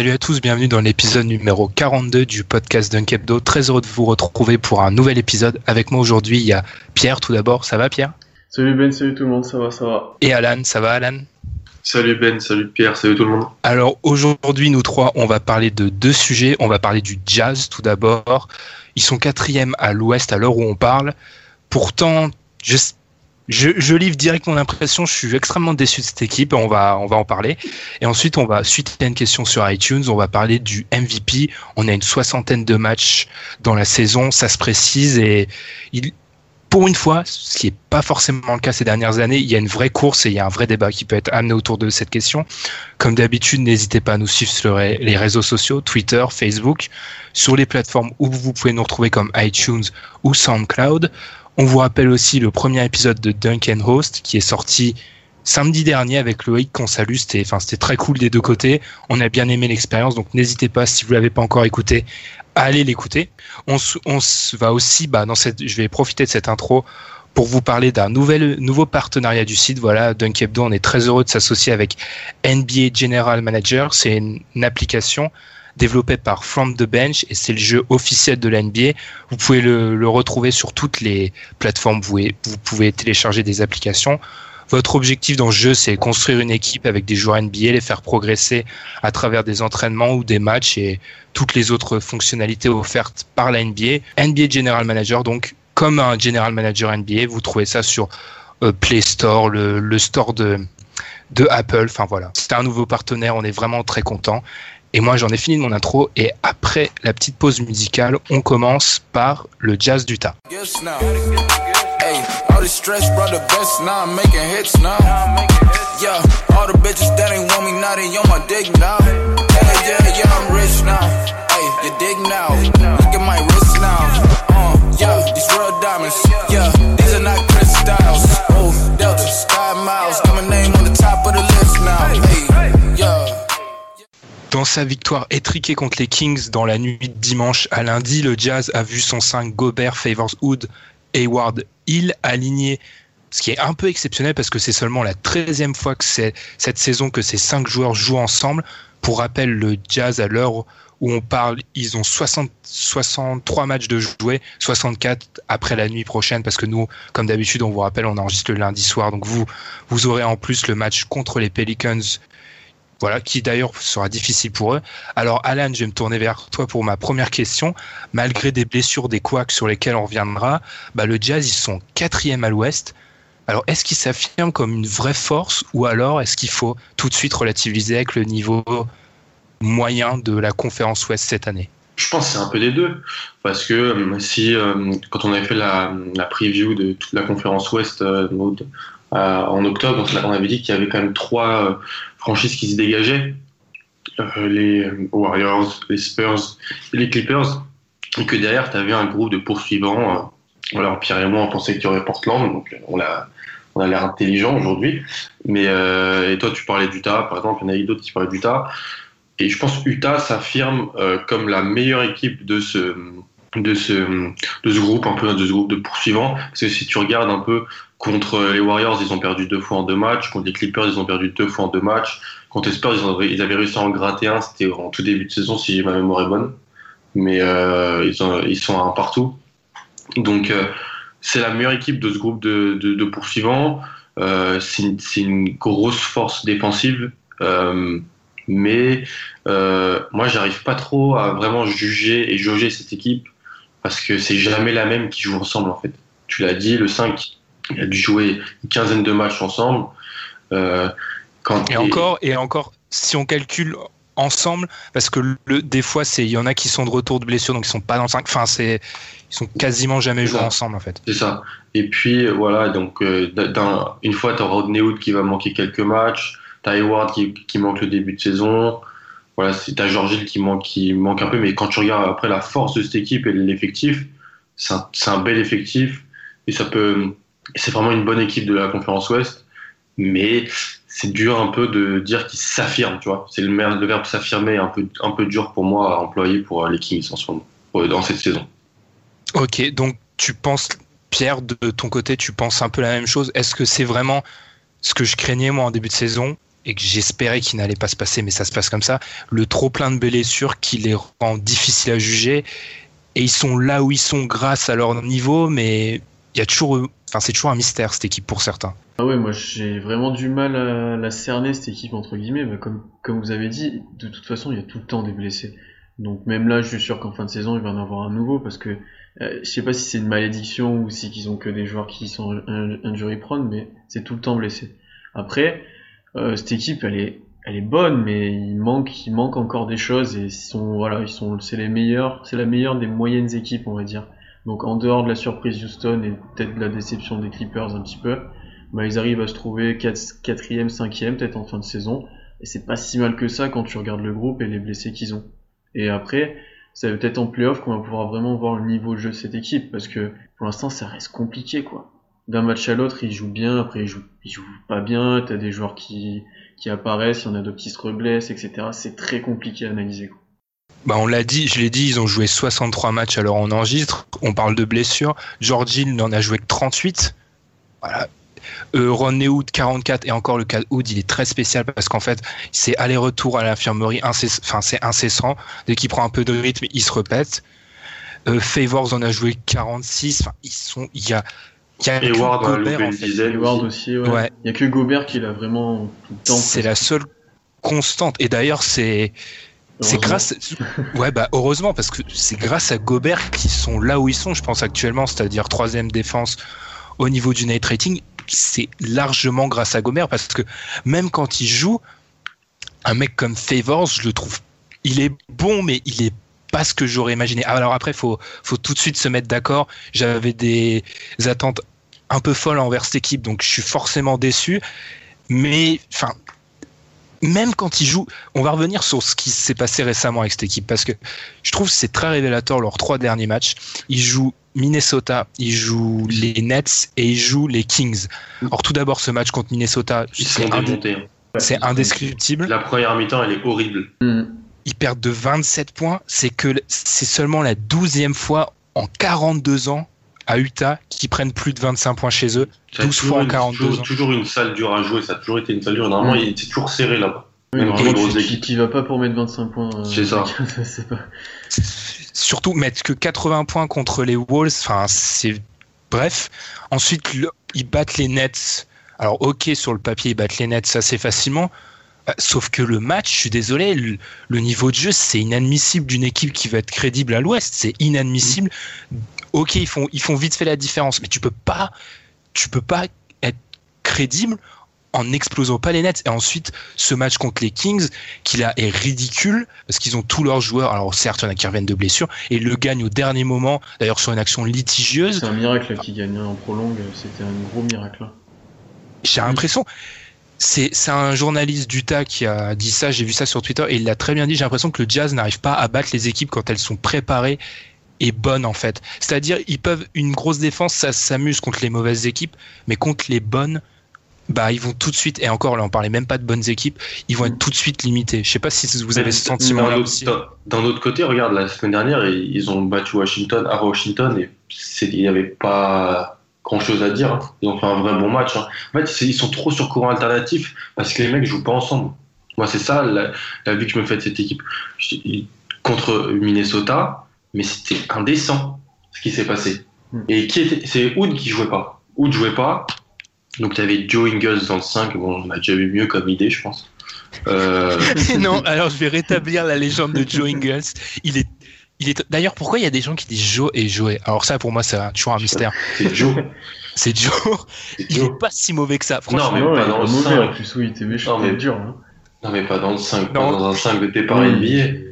Salut à tous, bienvenue dans l'épisode numéro 42 du podcast Dunkebdo. Très heureux de vous retrouver pour un nouvel épisode. Avec moi aujourd'hui, il y a Pierre tout d'abord. Ça va Pierre? Salut Ben, salut tout le monde, ça va, ça va. Et Alan, ça va Alan? Salut Ben, salut Pierre, salut tout le monde. Alors aujourd'hui, nous trois, on va parler de deux sujets. On va parler du jazz tout d'abord. Ils sont quatrième à l'ouest à l'heure où on parle. Pourtant, je, je, livre direct mon impression. Je suis extrêmement déçu de cette équipe. On va, on va en parler. Et ensuite, on va, suite à une question sur iTunes, on va parler du MVP. On a une soixantaine de matchs dans la saison. Ça se précise et pour une fois, ce qui n'est pas forcément le cas ces dernières années, il y a une vraie course et il y a un vrai débat qui peut être amené autour de cette question. Comme d'habitude, n'hésitez pas à nous suivre sur les réseaux sociaux, Twitter, Facebook, sur les plateformes où vous pouvez nous retrouver comme iTunes ou SoundCloud. On vous rappelle aussi le premier épisode de Duncan Host qui est sorti samedi dernier avec Loïc qu'on salue. C'était, très cool des deux côtés. On a bien aimé l'expérience, donc n'hésitez pas si vous l'avez pas encore écouté, à l'écouter. On, va aussi, bah, je vais profiter de cette intro pour vous parler d'un nouveau partenariat du site. Voilà, Dunkebdo, on est très heureux de s'associer avec NBA General Manager. C'est une application développée par From the Bench et c'est le jeu officiel de la NBA. Vous pouvez le, retrouver sur toutes les plateformes. Vous pouvez, télécharger des applications. Votre objectif dans ce jeu, c'est construire une équipe avec des joueurs NBA, les faire progresser à travers des entraînements ou des matchs et toutes les autres fonctionnalités offertes par la NBA. NBA General Manager, donc comme un General Manager NBA, vous trouvez ça sur euh, Play Store, le, le store de, de Apple. Enfin voilà, c'est un nouveau partenaire, on est vraiment très content. Et moi, j'en ai fini de mon intro. Et après la petite pause musicale, on commence par le jazz du. Hey, all this stress brought the best, now I'm making hits now. Yeah, all the bitches that ain't want me now, they on my dick now. Yeah, yeah, yeah, I'm rich now. Hey, you dig now? Look at my wrist now. Uh, yeah, these real diamonds. Yeah, these are not crystals. Oh, Delta, Sky Miles, got my name on the top of the list now. Hey, yeah. Dans sa victoire étriquée contre les Kings dans la nuit de dimanche à lundi, le Jazz a vu son 5 Gobert, Favors, Hood, Hayward, Hill aligné, ce qui est un peu exceptionnel parce que c'est seulement la 13e fois que c'est cette saison que ces cinq joueurs jouent ensemble. Pour rappel, le Jazz à l'heure où on parle, ils ont 60, 63 matchs de jouer, 64 après la nuit prochaine parce que nous, comme d'habitude, on vous rappelle, on enregistre le lundi soir, donc vous, vous aurez en plus le match contre les Pelicans voilà, qui d'ailleurs sera difficile pour eux. Alors Alan, je vais me tourner vers toi pour ma première question. Malgré des blessures, des couacs sur lesquels on reviendra, bah, le Jazz, ils sont quatrième à l'ouest. Alors est-ce qu'ils s'affirment comme une vraie force ou alors est-ce qu'il faut tout de suite relativiser avec le niveau moyen de la conférence ouest cette année? Je pense que c'est un peu des deux. Parce que euh, si, euh, quand on avait fait la, preview de toute la conférence ouest euh, en octobre, on avait dit qu'il y avait quand même trois franchises qui se dégageaient. euh, les Warriors, les Spurs les Clippers, et que derrière, tu avais un groupe de poursuivants. Euh, voilà, Pierre et moi, on pensait qu'il y aurait Portland, donc on a, on a l'air intelligent aujourd'hui. Mais et toi, tu parlais d'Utah, par exemple, il y en a d'autres qui parlaient d'Utah. Et je pense que Utah s'affirme comme la meilleure équipe de ce, de ce, de ce groupe, un peu de ce groupe de poursuivants. Parce que si tu regardes un peu contre les Warriors, ils ont perdu deux fois en deux matchs. Contre les Clippers, ils ont perdu deux fois en deux matchs. Contre les Spurs, ils, ils avaient réussi à en gratter un. C'était en tout début de saison, si ma mémoire est bonne. Mais euh, ils, ont, sont un partout. Donc, euh, c'est la meilleure équipe de ce groupe de poursuivants. Euh, c'est une, une, grosse force défensive. Euh, mais euh, moi, j'arrive pas trop à vraiment juger et jauger cette équipe parce que c'est jamais la même qui joue ensemble en fait. Tu l'as dit, le 5 il a dû jouer une quinzaine de matchs ensemble. Euh, quand et encore, et encore, si on calcule ensemble, parce que le, des fois, c'est il y en a qui sont de retour de blessure, donc ils sont pas dans le 5. Enfin, c'est ils sont quasiment jamais joués ensemble en fait. C'est ça. Et puis voilà, donc euh, une fois, tu as Rodney Hood qui va manquer quelques matchs, tu as Hayward qui, qui, manque le début de saison. Voilà, tu as Georgil qui manque, qui manque un peu, mais quand tu regardes après la force de cette équipe et l'effectif, c'est un, un, bel effectif et ça peut c'est vraiment une bonne équipe de la conférence Ouest, mais c'est dur un peu de dire qu'ils s'affirment, tu vois. C'est le, verbe s'affirmer un peu, un peu dur pour moi à employer pour les Kings en ce moment, dans cette saison. Ok, donc tu penses, Pierre, de ton côté, tu penses un peu la même chose? Est-ce que c'est vraiment ce que je craignais moi en début de saison et que j'espérais qu'il n'allait pas se passer, mais ça se passe comme ça, le trop plein de blessures qui les rend difficiles à juger, et ils sont là où ils sont grâce à leur niveau, mais il y a toujours Enfin, c'est toujours un mystère cette équipe pour certains. Ah ouais, moi j'ai vraiment du mal à la cerner cette équipe entre guillemets. Mais comme comme vous avez dit, de toute façon il y a tout le temps des blessés. Donc même là, je suis sûr qu'en fin de saison il va en avoir un nouveau parce que euh, je sais pas si c'est une malédiction ou si qu'ils ont que des joueurs qui sont injury prone, mais c'est tout le temps blessé. Après, euh, cette équipe elle est elle est bonne, mais il manque il manque encore des choses et ils sont voilà ils sont c'est les meilleurs, c'est la meilleure des moyennes équipes on va dire. Donc en dehors de la surprise Houston et peut-être de la déception des Clippers un petit peu, bah, ils arrivent à se trouver 4, quatrième, cinquième peut-être en fin de saison. Et c'est pas si mal que ça quand tu regardes le groupe et les blessés qu'ils ont. Et après, va peut-être en playoff qu'on va pouvoir vraiment voir le niveau de jeu de cette équipe parce que pour l'instant ça reste compliqué quoi. D'un match à l'autre, ils jouent bien, après ils jouent, ils jouent pas bien, t'as des joueurs qui, qui apparaissent, il y en a d'autres qui se reblessent, etc. C'est très compliqué à analyser. Bah on l'a dit, je l'ai dit, ils ont joué 63 matchs alors on enregistre. On parle de blessures. George Hill n'en a joué que 38. Voilà. Euh, Ron Newood 44 et encore le cas Hood il est très spécial parce qu'en fait c'est aller-retour à l'infirmerie enfin c'est incessant dès qu'il prend un peu de rythme il se répète euh, Favors en a joué 46 enfin ils sont il y a il y a que Gobert, en fait. aussi, ouais. ouais. Il y a que Gobert qui l'a vraiment tout le temps. C'est la seule constante. Et d'ailleurs, c'est c'est grâce, ouais bah heureusement parce que c'est grâce à Gobert qu'ils sont là où ils sont, je pense actuellement, c'est-à-dire troisième défense au niveau du night rating, c'est largement grâce à Gobert parce que même quand il joue, un mec comme Favors, je le trouve, il est bon mais il est pas ce que j'aurais imaginé. Ah, alors après, faut faut tout de suite se mettre d'accord. J'avais des attentes un peu folles envers cette équipe, donc je suis forcément déçu. Mais enfin, même quand ils jouent, on va revenir sur ce qui s'est passé récemment avec cette équipe parce que je trouve que c'est très révélateur leurs trois derniers matchs. Ils jouent Minnesota, ils jouent les Nets et ils jouent les Kings. Alors tout d'abord ce match contre Minnesota, c'est C'est indescriptible. La première mi-temps, elle est horrible. Mm. Ils perdent de 27 points. C'est que c'est seulement la douzième fois en 42 ans à Utah qui prennent plus de 25 points chez eux, 12 fois en 42 toujours, ans. toujours une salle dure à jouer, ça a toujours été une salle dure. Normalement, il était toujours serré là-bas. Oui, qui, qui va pas pour mettre 25 points. Euh, c'est ça. pas... Surtout mettre que 80 points contre les Wolves, enfin c'est bref. Ensuite, ils battent les Nets. Alors ok, sur le papier, ils battent les Nets assez facilement. Euh, sauf que le match, je suis désolé, le, niveau de jeu, c'est inadmissible d'une équipe qui va être crédible à l'Ouest. C'est inadmissible ok, ils font, ils font vite fait la différence, mais tu peux pas, tu peux pas être crédible en n'explosant pas les nets. Et ensuite, ce match contre les Kings, qui là est ridicule, parce qu'ils ont tous leurs joueurs. Alors certes, il y en a qui reviennent de blessure, et le gagne au dernier moment, d'ailleurs sur une action litigieuse. C'est un miracle qui gagne en prolongue, c'était un gros miracle. J'ai l'impression, c'est un journaliste d'Utah qui a dit ça, j'ai vu ça sur Twitter et il l'a très bien dit, j'ai l'impression que le Jazz n'arrive pas à battre les équipes quand elles sont préparées et bonnes en fait. C'est-à-dire ils peuvent une grosse défense, ça s'amuse contre les mauvaises équipes, mais contre les bonnes, bah ils vont tout de suite et encore là on parlait même pas de bonnes équipes, ils vont être tout de suite limités. Je sais pas si vous avez ce sentiment là D'un aussi. autre- D'un autre côté, regarde, la semaine dernière, ils ont battu Washington à Washington et il n'y avait pas grand chose à dire. hein. Ils ont fait un vrai bon match. hein. En fait, ils sont trop sur courant alternatif parce que les mecs jouent pas ensemble. Moi, c'est ça la, la vue que je me fais de cette équipe. Contre Minnesota, mais c'était indécent ce qui s'est passé. Mm. Et qui était C'est Hood qui jouait pas. Hood jouait pas. Donc, tu avais Joe Ingles dans le 5. Bon, on a déjà eu mieux comme idée, je pense. Euh, non, alors je vais rétablir la légende de Joe Ingles. Il est, il est. D'ailleurs, pourquoi il y a des gens qui disent Joe et Joey? Alors ça, pour moi, c'est toujours un mystère. c'est Joe. C'est Joe. Il Joe. est pas si mauvais que ça. Franchement, mais Non, pas il est dans pas le mauvais cinq. en plus, oui, il était méchant, Non, mais- mais dur. Hein. Non, mais pas dans le 5, Non. pas dans un 5 de départ NBA.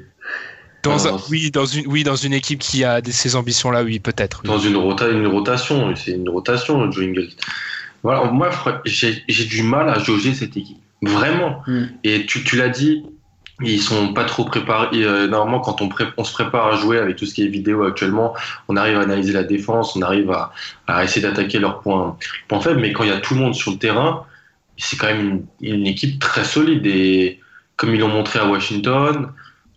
Dans un- Alors, oui, dans une, oui, dans une équipe qui a des- ces ambitions-là, oui, peut-être. oui. Dans une, rota, une rotation, c'est une rotation, Joe Ingles. Voilà, moi, j'ai du mal à jauger cette équipe. Vraiment. Mm. Et tu, tu l'as dit, ils sont pas trop préparés. Et, euh, normalement, quand on, pré- on se prépare à jouer avec tout ce qui est vidéo actuellement, on arrive à analyser la défense, on arrive à, à essayer d'attaquer leurs points, points faibles. Mais quand il y a tout le monde sur le terrain, c'est quand même une, une équipe très solide. Et comme ils l'ont montré à Washington,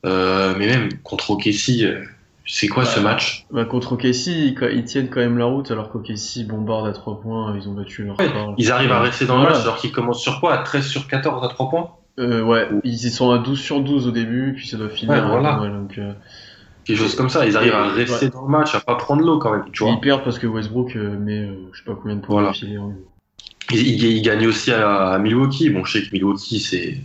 euh, mais même contre OKC, euh, c'est quoi ce match? Bah, contre OKC, ils, ils tiennent quand même la route, alors qu'OKC bombarde à 3 points, ils ont battu leur Ouais. Ils arrivent à rester dans le match alors qu'ils commencent sur quoi? À 13 sur 14 à 3 points? Euh, ouais, ils y sont à 12 sur 12 au début, puis ça doit finir. Ouais, voilà. donc, euh, Quelque chose comme ça. Ils arrivent à rester dans le match, à pas prendre l'eau quand même. Tu vois ils perdent parce que Westbrook met je sais pas combien de points Voilà. d'affilée, hein. Ils gagnent aussi à, à Milwaukee. Bon, je sais que Milwaukee, c'est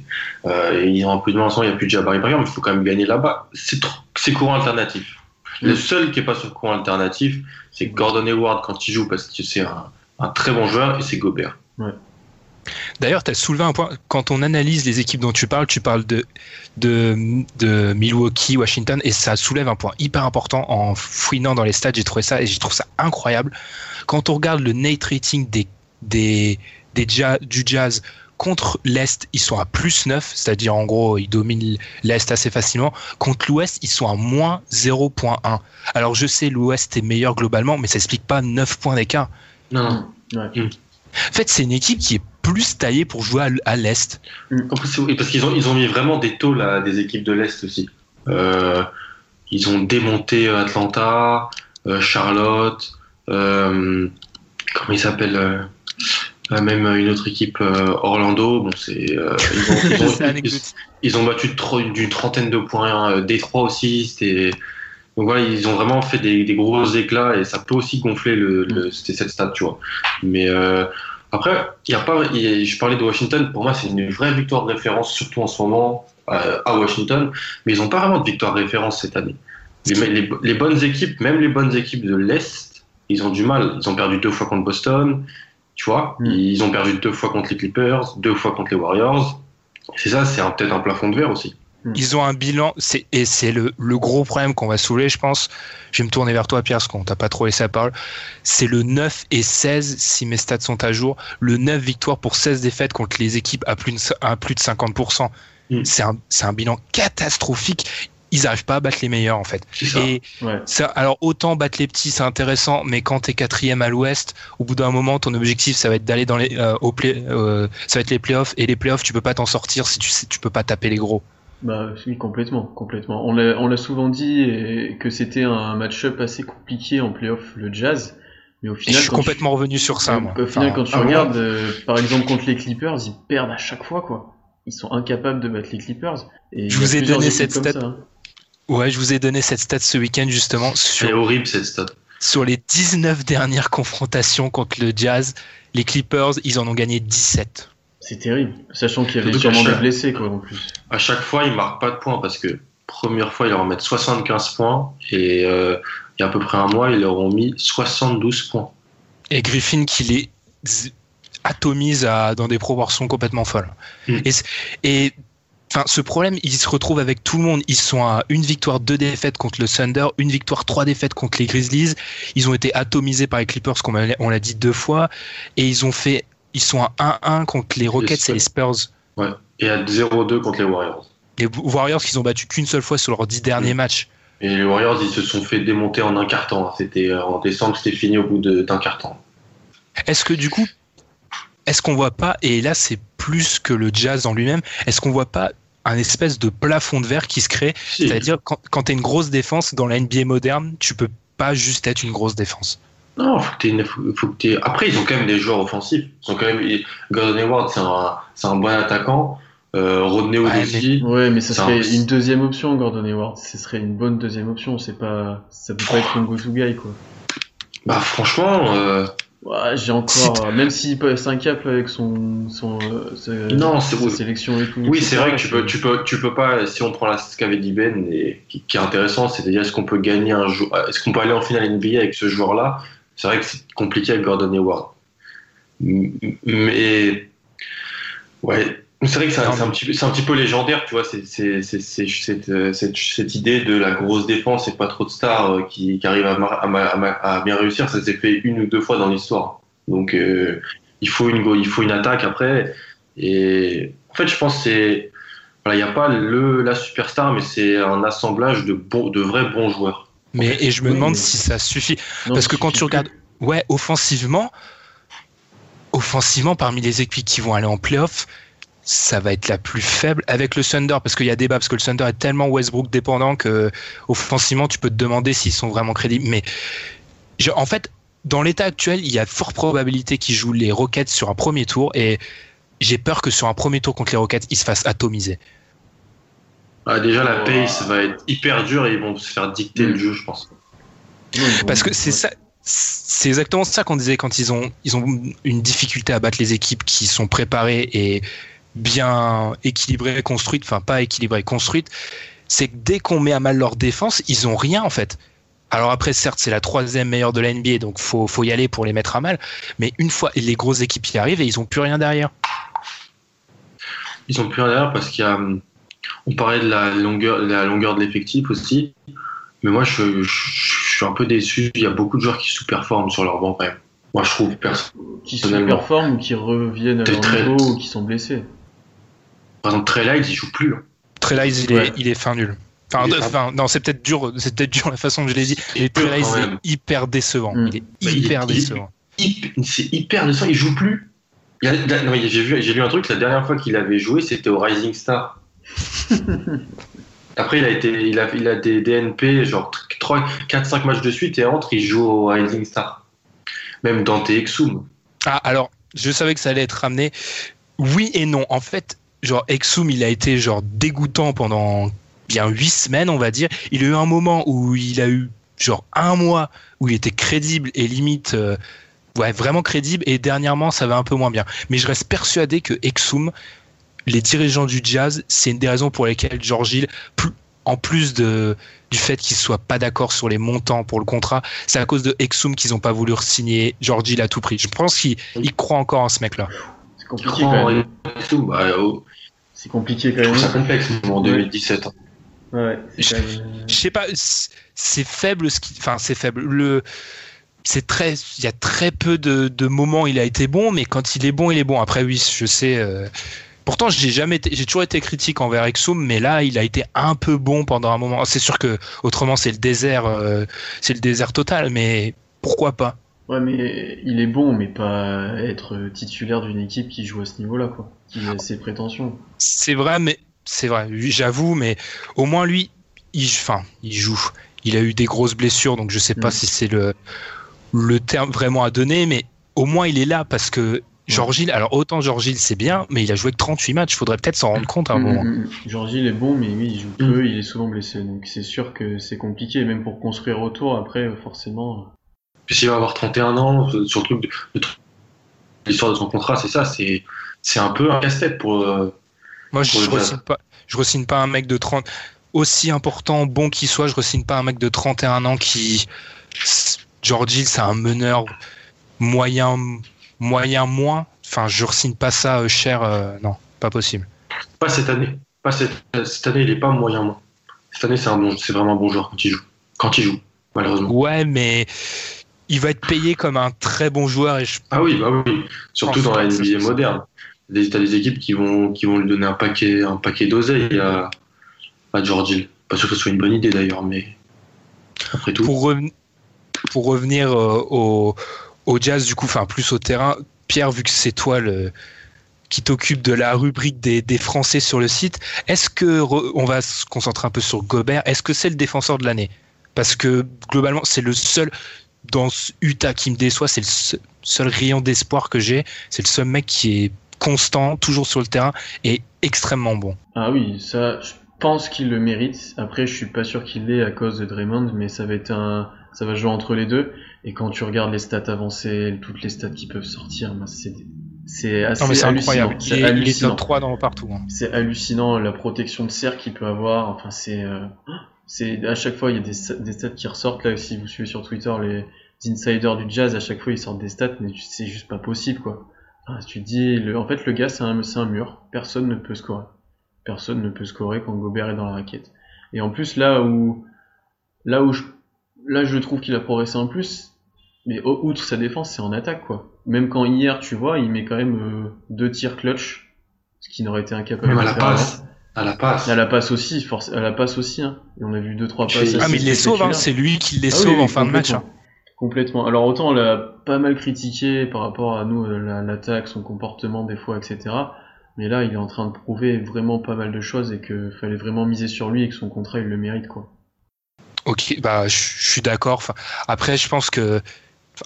euh, ils ont un peu de mal ensemble. Il n'y a plus de Jabari Parker, mais il faut quand même gagner là-bas. C'est trop- c'est courant alternatif. Le Mm. seul qui est pas sur courant alternatif, c'est Gordon Hayward quand il joue parce que c'est un, un très bon joueur et c'est Gobert. D'ailleurs, tu as soulevé un point. Quand on analyse les équipes dont tu parles, tu parles de, de, de Milwaukee, Washington, et ça soulève un point hyper important en fouinant dans les stats. J'ai trouvé ça et je trouve ça incroyable. Quand on regarde le Nate rating des, des, des ja- du Jazz contre l'Est, ils sont à plus 9, c'est-à-dire en gros, ils dominent l'Est assez facilement. Contre l'Ouest, ils sont à moins 0.1. Alors je sais, l'Ouest est meilleur globalement, mais ça explique pas 9 points d'écart. Non, non. Ouais. En fait, c'est une équipe qui est plus taillée pour jouer à l'Est. En plus, oui, parce qu'ils ont, ils ont mis vraiment des taux là, des équipes de l'Est aussi. Euh, ils ont démonté euh, Atlanta, euh, Charlotte, euh, comment il s'appelle Même une autre équipe, euh, Orlando. Bon, c'est, euh, ils, ont, ils, ont, ils- ont battu d'une trentaine de points. Euh, Détroit aussi. C'était, donc voilà, ils ont vraiment fait des, des gros éclats et ça peut aussi gonfler le, le, c'était cette stat, tu vois. Mais euh, après, il y a pas, y a- je parlais de Washington, pour moi c'est une vraie victoire de référence, surtout en ce moment euh, à Washington, mais ils n'ont pas vraiment de victoire de référence cette année. Les, les- les bonnes équipes, même les bonnes équipes de l'Est, ils ont du mal. Ils ont perdu deux fois contre Boston, tu vois, Mm. ils ont perdu deux fois contre les Clippers, deux fois contre les Warriors. C'est ça, c'est peut-être un plafond de verre aussi. Ils ont un bilan, et c'est le, le gros problème qu'on va soulever, je pense. Je vais me tourner vers toi, Pierre, parce qu'on t'a pas trop laissé la parole. C'est le 9 et 16, si mes stats sont à jour. Le 9 victoires pour 16 défaites contre les équipes à plus de, à plus de 50%. Mm. C'est un, c'est un bilan catastrophique. Ils n'arrivent pas à battre les meilleurs, en fait. Ça. Et Ouais. ça, alors autant battre les petits, c'est intéressant, mais quand t'es quatrième à l'Ouest, au bout d'un moment, ton objectif, ça va être d'aller dans les, euh, au play, euh, ça va être les playoffs, et les playoffs, tu peux pas t'en sortir si tu sais, tu peux pas taper les gros. Bah oui, complètement, complètement. On l'a, souvent dit et que c'était un match-up assez compliqué en playoff, le Jazz. Mais au Et final, je suis tu- complètement revenu sur ça, moi. Au final, Enfin, quand tu ah, regardes, euh, par exemple, contre les Clippers, ils perdent à chaque fois, quoi. Ils sont incapables de battre les Clippers. Et Je vous ai donné cette stat. ça, hein. Ouais, je vous ai donné cette stat ce week-end justement C'est sur, horrible cette stat. sur les 19 dernières confrontations contre le Jazz. Les Clippers, ils en ont gagné 17. C'est terrible. Sachant qu'il y avait sûrement qu'à des chaque- blessés, quoi, en plus. À chaque fois, ils marquent pas de points parce que première fois, ils leur mettent 75 points et euh, il y a à peu près un mois, ils leur ont mis 72 points. Et Griffin qui les atomise à, dans des proportions complètement folles. Mm. Et, et enfin, ce problème, il se retrouve avec tout le monde. Ils sont à une victoire, deux défaites contre le Thunder, une victoire, trois défaites contre les Grizzlies. Ils ont été atomisés par les Clippers, comme on l'a- dit deux fois, et ils ont fait ils sont à 1-1 contre les Rockets et les Spurs. Ouais. Et à 0-2 contre les Warriors. Les Warriors qu'ils ont battu qu'une seule fois sur leurs 10 derniers matchs. Et les Warriors, ils se sont fait démonter en un quart temps. C'était euh, en décembre, c'était fini au bout d'un quart temps. Est-ce que du coup, est-ce qu'on voit pas, et là c'est plus que le jazz en lui-même, est-ce qu'on voit pas un espèce de plafond de verre qui se crée Si. C'est-à-dire quand, quand tu une grosse défense dans la NBA moderne, tu peux pas juste être une grosse défense. Non, faut que une- faut, faut que t'aies- Après, ils ont quand même des joueurs offensifs. Ils ont quand même Gordon Hayward, c'est un, c'est un bon attaquant. Euh, Rodney Ouais, aussi. Ouais, mais ça C'est serait un- une deuxième option, Gordon Hayward. Ce serait une bonne deuxième option. C'est pas, ça peut pas être une go-to guy, quoi. Bah franchement, euh, Ouais, j'ai encore, euh, même s'il un cap avec son, son, euh, Non, c'est- sa sélection et tout. oui, c'est vrai que tu peux, tu peux, tu peux pas. Si on prend la ce qu'avait dit Ben, et qui, qui est intéressant, c'est-à-dire est-ce qu'on peut gagner un jour, est-ce qu'on peut aller en finale NBA avec ce joueur-là? C'est vrai que c'est compliqué avec Gordon Hayward. Mais ouais, c'est vrai que c'est un, petit, peu- c'est un petit peu légendaire, tu vois. C'est cette, euh, cette, cette idée de la grosse défense et pas trop de stars euh, qui, qui arrivent à, mar- à, ma- à ma- à bien réussir. Ça s'est fait une ou deux fois dans l'histoire. Donc euh, il faut une, go- il faut une attaque après. Et en fait, je pense que c'est voilà, il n'y a pas le la superstar, mais c'est un assemblage de vrais bons joueurs. Mais et je me Oui, demande mais- si ça suffit Non, parce que quand tu regardes, ouais, offensivement, offensivement parmi les équipes qui vont aller en playoff, ça va être la plus faible avec le Thunder parce qu'il y a débat parce que le Thunder est tellement Westbrook dépendant que offensivement tu peux te demander s'ils sont vraiment crédibles. Mais je- en fait, dans l'état actuel, il y a fort probabilité qu'ils jouent les Rockets sur un premier tour et j'ai peur que sur un premier tour contre les Rockets, ils se fassent atomiser. Ah, déjà, la pace va être hyper dure et ils vont se faire dicter le jeu, je pense. Parce que c'est ça, c'est exactement ça qu'on disait quand ils ont, ils ont une difficulté à battre les équipes qui sont préparées et bien équilibrées, construites, enfin pas équilibrées, construites. C'est que dès qu'on met à mal leur défense, ils ont rien en fait. Alors après, certes, c'est la troisième meilleure de la NBA, donc faut, faut y aller pour les mettre à mal. Mais une fois, les grosses équipes y arrivent et ils ont plus rien derrière. Ils ont plus rien derrière parce qu'il y a. On parlait de la longueur, de la longueur de l'effectif aussi. Mais moi, je, je- je suis un peu déçu. Il y a beaucoup de joueurs qui sous-performent sur leur banc quand même. Moi, je trouve perso. qui personnellement. sous-performent ou qui reviennent à leur très- niveau ou qui sont blessés. Par exemple, Trey Lyles, il joue plus. hein. Trey Lyles, il, Ouais. est, il est fin nul. Enfin, non, c'est peut-être dur, c'est peut-être dur la façon que je l'ai dit. Mais Trey Lyles est hyper décevant. Mm. Il est Mais il est- hyper il- décevant. C'est hyper décevant. Il joue plus. J'ai vu, j'ai lu un truc. La dernière fois qu'il avait joué, c'était au Rising Star. Après, il a été, il a, il a des DNP, genre 3, 4, 5 matchs de suite et entre, il joue au Rising Star. Même Dante Exum. Ah, alors, je savais que ça allait être ramené. Oui et non. En fait, genre, Exum, il a été genre dégoûtant pendant bien huit semaines, on va dire. Il a eu un moment où il a eu genre un mois où il était crédible et limite, euh, ouais, vraiment crédible. Et dernièrement, ça va un peu moins bien. Mais je reste persuadé que Exum, les dirigeants du Jazz, c'est une des raisons pour lesquelles George Hill, en plus du fait qu'ils soient pas d'accord sur les montants pour le contrat, c'est à cause de Exum qu'ils ont pas voulu signer George Hill à tout prix. Je pense qu'ils ils croient encore en ce mec-là. C'est compliqué quand même. Bah, oh, C'est compliqué quand je trouve ça même. complexe en Ouais. 2017. hein. Ouais, c'est Je- même- Je sais pas, c'est- c'est faible ce qui, enfin c'est faible. Le, c'est très, il y a très peu de, de moments où il a été bon, mais quand il est bon, il est bon. Après oui, je sais. euh, Pourtant, j'ai jamais, j'ai toujours été critique envers Exum, mais là, il a été un peu bon pendant un moment. C'est sûr que autrement, c'est le désert, euh, c'est le désert total, mais pourquoi pas? Ouais, mais il est bon, mais pas être titulaire d'une équipe qui joue à ce niveau-là, quoi. Qui a ses prétentions. C'est vrai, mais c'est vrai, j'avoue, mais au moins lui, il, enfin, il joue. Il a eu des grosses blessures, donc je sais pas Mm. si c'est le, le terme vraiment à donner, mais au moins il est là parce que George Hill, alors autant George Hill c'est bien, mais il a joué que 38 matchs, faudrait peut-être s'en rendre compte à un Mm, moment. mm, mm. Georgie, il est bon, mais oui, il joue peu, il est souvent blessé. Donc c'est sûr que c'est compliqué, même pour construire autour, après, forcément. Puis s'il va avoir 31 ans, sur le truc de, de- l'histoire de son contrat, c'est ça, c'est c'est un peu un casse-tête pour. euh, Moi je, Pour re-signe pas, je re-signe pas un mec de 30, aussi important, bon qu'il soit, je re-signe pas un mec de 31 ans qui, George Hill c'est un meneur moyen, moyen moins, enfin je re-signe pas ça euh, cher, euh, non, pas possible. Pas cette année. Pas cette, cette année, il est pas moyen moins. Cette année, c'est un bon, c'est vraiment un bon joueur quand il joue. Quand il joue, malheureusement. Ouais, mais il va être payé comme un très bon joueur. Et je... Ah oui, bah oui. Surtout dans la NBA moderne. T'as des équipes qui vont, qui vont lui donner un paquet, un paquet d'oseille à, à George Hill. Pas sûr que ce soit une bonne idée d'ailleurs, mais après tout. Pour, pour revenir euh, au, au jazz, du coup, enfin plus au terrain, Pierre, vu que c'est toi le qui t'occupe de la rubrique des, des Français sur le site, est-ce que re- on va se concentrer un peu sur Gobert Est-ce que c'est le défenseur de l'année? Parce que globalement, c'est le seul dans ce Utah qui me déçoit, c'est le seul, seul rayon d'espoir que j'ai. C'est le seul mec qui est constant, toujours sur le terrain et extrêmement bon. Ah oui, ça, je pense qu'il le mérite. Après, je suis pas sûr qu'il l'ait à cause de Draymond, mais ça va être un, ça va jouer entre les deux. Et quand tu regardes les stats avancées, toutes les stats qui peuvent sortir, ben, c'est, c'est assez Non mais c'est hallucinant. incroyable. C'est Il est, il est hallucinant. top 3 dans, partout. hein. C'est hallucinant la protection de cercle qu'il peut avoir. Enfin, c'est, euh, c'est à chaque fois il y a des, sta- des stats qui ressortent là. Si vous suivez sur Twitter les insiders du jazz, à chaque fois ils sortent des stats, mais c'est juste pas possible quoi. Tu dis, le, en fait le gars c'est un, mur. Personne ne peut scorer. Personne ne peut scorer quand Gobert est dans la raquette. Et en plus là où, là où je, là je trouve qu'il a progressé en plus. Mais outre sa défense, c'est en attaque quoi. Même quand hier, tu vois, il met quand même euh, deux tirs clutch, ce qui n'aurait été incapable de faire avant. À la passe. À la passe aussi, force, à la passe aussi, hein. Et on a vu deux trois passes. Ah mais il les sauve, hein. c'est lui qui les Ah sauve oui, en fin de match. hein. complètement. Alors autant on l'a pas mal critiqué par rapport à nous, la- l'attaque, son comportement des fois, etc. Mais là, il est en train de prouver vraiment pas mal de choses et que fallait vraiment miser sur lui et que son contrat, il le mérite, quoi. Ok, bah je je suis d'accord. Enfin, après, je pense que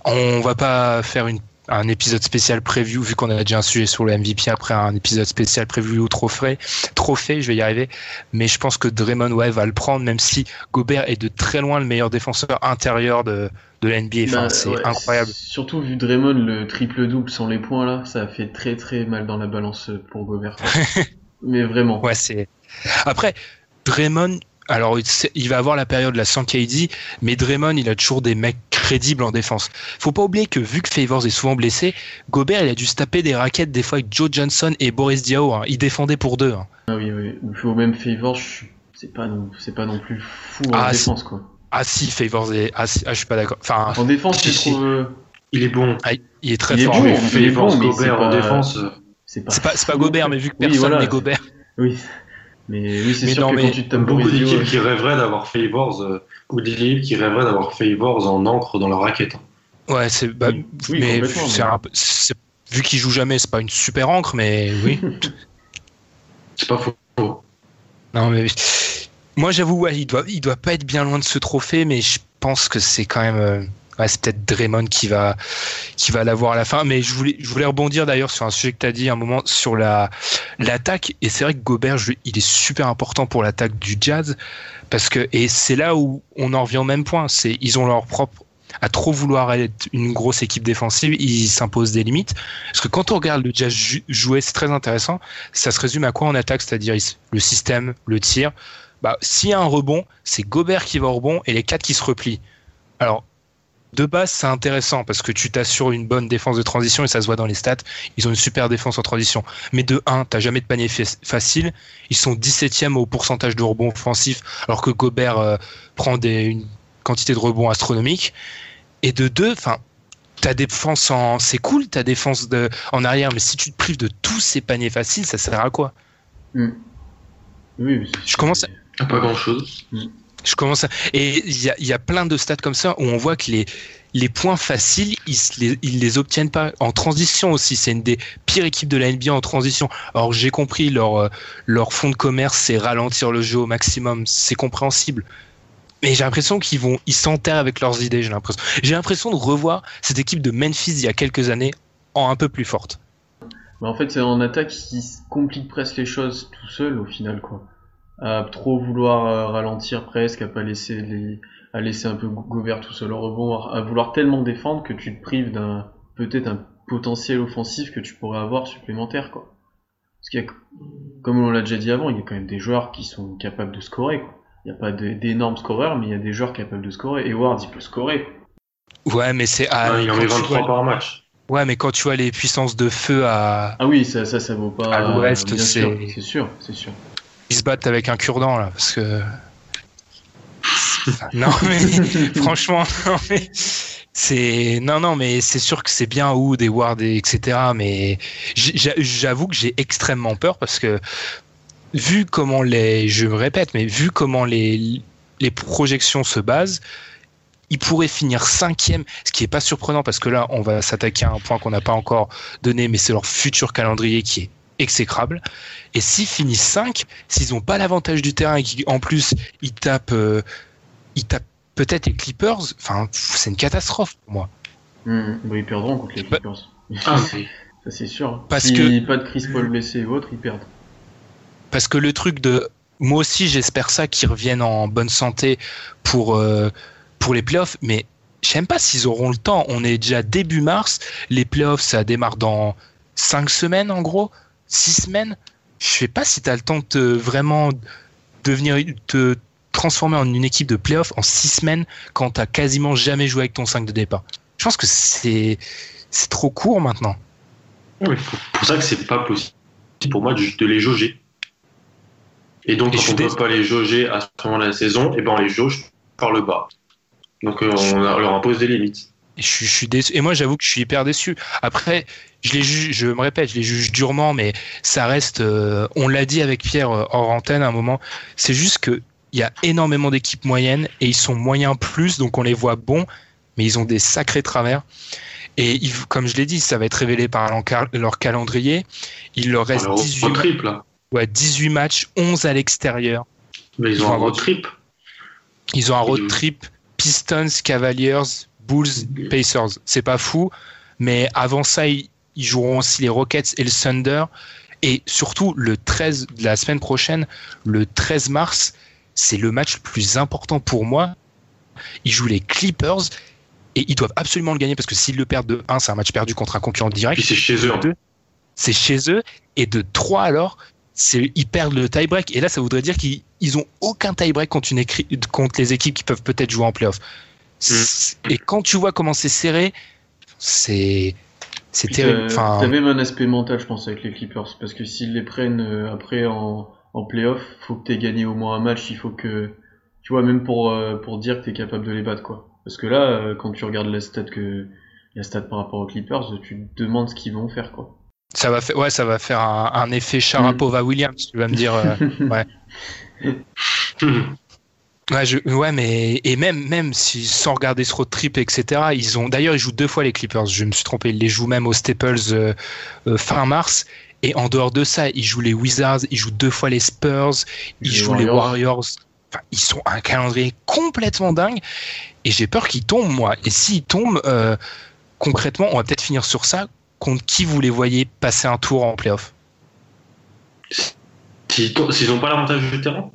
on va pas faire une, un épisode spécial preview vu qu'on a déjà un sujet sur le MVP après un épisode spécial preview trophée. Trophée, je vais y arriver. Mais je pense que Draymond ouais, va le prendre, même si Gobert est de très loin le meilleur défenseur intérieur de, de la NBA. Enfin, Bah, c'est ouais, incroyable. Surtout vu Draymond, le triple-double sans les points, là, ça a fait très très mal dans la balance pour Gobert. Mais vraiment. Ouais, c'est. Après, Draymond, alors il va avoir la période la sans KD, mais Draymond, il a toujours des mecs crédibles en défense. Faut pas oublier que vu que Favors est souvent blessé, Gobert, il a dû se taper des raquettes des fois avec Joe Johnson et Boris Diaw. hein. Il défendait pour deux. hein. Ah oui, oui. Au même Favor, je suis- c'est pas non, c'est pas non plus fou en Ah, défense, quoi. Ah si, Favors est. Ah, si- ah, je suis pas d'accord. Enfin, En défense, Si, je si. trouve, euh, Il est bon. ah, il est très Il est fort. bon, mais- il est Favors, bon, mais Gobert en pas- défense. c'est pas. C'est pas, pas fou Gobert, mais vu que Oui, personne voilà, n'est Gobert. Oui. Mais oui, c'est sûr non, que quand tu Beaucoup d'équipes ouais. qui rêveraient d'avoir Favors, euh, ou des équipes qui rêveraient d'avoir Favors en encre dans leur raquette. hein. Ouais, c'est. bah, Oui, mais c'est un vu qu'il joue jamais, c'est pas une super encre, mais oui. C'est pas faux. Non, mais moi j'avoue, ouais, il doit, il doit pas être bien loin de ce trophée, mais je pense que c'est quand même, euh, c'est peut-être Draymond qui va, qui va l'avoir à la fin. Mais je voulais, je voulais rebondir d'ailleurs sur un sujet que tu as dit un moment sur la l'attaque, et c'est vrai que Gobert, il est super important pour l'attaque du Jazz parce que et c'est là où on en revient au même point, c'est ils ont leur propre à trop vouloir être une grosse équipe défensive, ils s'imposent des limites. Parce que quand on regarde le Jazz jouer, c'est très intéressant. Ça se résume à quoi en attaque, c'est-à-dire le système, le tir. Bah, s'il y a un rebond, c'est Gobert qui va au rebond et les quatre qui se replient. Alors, de base, c'est intéressant parce que tu t'assures une bonne défense de transition et ça se voit dans les stats. Ils ont une super défense en transition. Mais de 1, t'as jamais de panier fa- facile. Ils sont 17e au pourcentage de rebonds offensifs alors que Gobert euh, prend des, une quantité de rebonds astronomique. Et de 2, enfin, ta défense en, c'est cool ta défense de, en arrière, mais si tu te prives de tous ces paniers faciles, ça sert à quoi? Hmm. Oui, Je commence à- Pas grand chose. Je commence à... Et il y a, y a plein de stats comme ça où on voit que les, les points faciles, ils, les, ils les obtiennent pas. En transition aussi, c'est une des pires équipes de la NBA en transition. Alors j'ai compris, leur, euh, leur fond de commerce, c'est ralentir le jeu au maximum. C'est compréhensible. Mais j'ai l'impression qu'ils vont, ils s'enterrent avec leurs idées, j'ai l'impression. J'ai l'impression de revoir cette équipe de Memphis il y a quelques années en un peu plus forte. Mais en fait, c'est en attaque qui complique presque les choses tout seul au final, quoi. À trop vouloir euh, ralentir presque, à pas laisser les, à laisser un peu Go- Gobert tout seul au rebond, à vouloir tellement défendre que tu te prives d'un, peut-être un potentiel offensif que tu pourrais avoir supplémentaire, quoi. Parce qu'il y a, comme on l'a déjà dit avant, il y a quand même des joueurs qui sont capables de scorer, quoi. Il n'y a pas d'énormes scoreurs, mais il y a des joueurs capables de scorer. Et Ward, il peut scorer. Ouais, mais c'est à, Ah, il en met tu 23 vois- par match. Ouais, mais quand tu vois les puissances de feu à, Ah oui, ça, ça, ça vaut pas. À l'ouest, c'est- sûr, c'est sûr, c'est sûr. Ils se battent avec un cure-dent là parce que non mais franchement non mais C'est non non mais c'est sûr que c'est bien Wood et Ward et etc. Mais j'avoue que j'ai extrêmement peur parce que vu comment les je me répète mais vu comment les les projections se basent, ils pourraient finir cinquième, ce qui est pas surprenant parce que là on va s'attaquer à un point qu'on n'a pas encore donné, mais c'est leur futur calendrier qui est exécrable. Et s'ils finissent 5, s'ils n'ont pas l'avantage du terrain et qu'en plus ils tapent, euh, ils tapent peut-être les Clippers, enfin c'est une catastrophe pour moi. Mmh, ils perdront contre les Bah, Clippers. ah, Ça c'est sûr. Parce si que- pas de Chris Paul blessé ou autre, ils perdent. Parce que le truc de moi aussi j'espère ça qu'ils reviennent en bonne santé pour euh, pour les playoffs, mais je sais même pas s'ils auront le temps. On est déjà début mars, les playoffs ça démarre dans 5 semaines en gros, 6 semaines. Je sais pas si tu as le temps de te vraiment devenir te transformer en une équipe de playoffs en 6 semaines quand t'as quasiment jamais joué avec ton 5 de départ. Je pense que c'est c'est trop court maintenant. Oui, c'est pour ça que c'est pas possible pour moi de, de les jauger. Et donc, Et quand on ne peut pas les jauger à ce moment de la saison, et ben on les jauge par le bas. Donc, euh, on leur impose des limites. Et je, suis- je suis déçu. Et moi, j'avoue que je suis hyper déçu. Après, je les juge, je me répète, je les juge durement, mais ça reste. euh, on l'a dit avec Pierre euh, hors antenne à un moment. C'est juste que il y a énormément d'équipes moyennes et ils sont moyens plus, donc on les voit bons, mais ils ont des sacrés travers. Et ils- comme je l'ai dit, ça va être révélé par leur, cal- leur calendrier. Il leur reste Alors, 18, road trip, là. ouais, 18 matchs, 11 à l'extérieur. Mais ils Ils ont un road trip. Ils ont un road trip Pistons, Cavaliers, Bulls, Pacers. C'est pas fou, mais avant ça, ils, ils joueront aussi les Rockets et le Thunder. Et surtout, le 13 de la semaine prochaine, le 13 mars, c'est le match le plus important pour moi. Ils jouent les Clippers et ils doivent absolument le gagner parce que s'ils le perdent de 1, c'est un match perdu contre un concurrent direct. C'est chez eux. c'est chez eux. Et de 3 alors, ils perdent le tie-break. Et là, ça voudrait dire qu'ils ils ont aucun tie-break contre, une contre les équipes qui peuvent peut-être jouer en playoff. C'est- Et quand tu vois comment c'est serré, c'est c'est terrible. Enfin, T'as même un aspect mental, je pense, avec les Clippers. Parce que s'ils les prennent euh, après en, en playoff, faut que t'aies gagné au moins un match. Il faut que, tu vois, même pour, euh, pour dire que t'es capable de les battre, quoi. Parce que là, euh, quand tu regardes la stat que, la stat par rapport aux Clippers, tu te demandes ce qu'ils vont faire, quoi. ça va faire, ouais, ça va faire un, un effet Sharapova Williams. Tu vas me dire, ouais. Ouais, je, ouais, mais et même même si sans regarder ce road trip, etc. Ils ont d'ailleurs ils jouent deux fois les Clippers. Je me suis trompé. Ils les jouent même aux Staples euh, euh, fin mars. Et en dehors de ça, ils jouent les Wizards, ils jouent deux fois les Spurs, ils Les jouent les Warriors. Enfin, ils sont un calendrier complètement dingue. Et j'ai peur qu'ils tombent moi. Et s'ils tombent, euh, concrètement, on va peut-être finir sur ça. Contre qui vous les voyez passer un tour en playoff? S'ils n'ont pas l'avantage du terrain?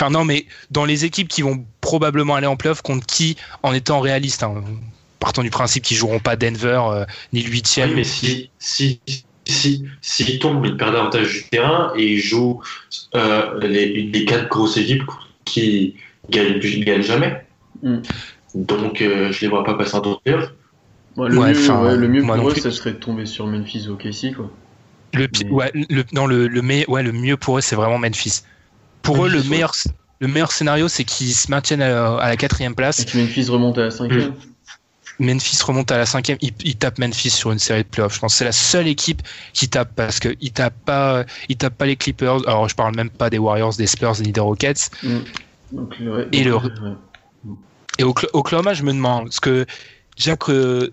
Enfin non, mais dans les équipes qui vont probablement aller en playoff, contre qui, en étant réaliste, hein, partant du principe qu'ils joueront pas Denver euh, ni le huitième. Oui, mais si, si, si, s'ils tombent, ils perdent l'avantage du terrain et ils jouent euh, les, les quatre grosses équipes qui gagnent, qui gagnent jamais. Mm. Donc, euh, je les vois pas passer un tour de playoff. Ouais, le, Ouais, mieux, ouais, le mieux pour eux, ça serait de tomber sur Memphis ou KC, quoi. Le, Mais- ouais, le, non, le, ouais, le mieux pour eux, c'est vraiment Memphis. Pour eux, le meilleur, le meilleur scénario, c'est qu'ils se maintiennent à, à la quatrième place. Et que Memphis remonte à la cinquième. Memphis remonte à la cinquième. Ils, ils tapent Memphis sur une série de playoffs. Je pense que c'est la seule équipe qui tape parce que ils tapent pas, ils tapent pas les Clippers. Alors, je parle même pas des Warriors, des Spurs ni des Rockets. Mm. Donc, Et le- ouais. Et Ocla- Oklahoma, je me demande, parce que déjà que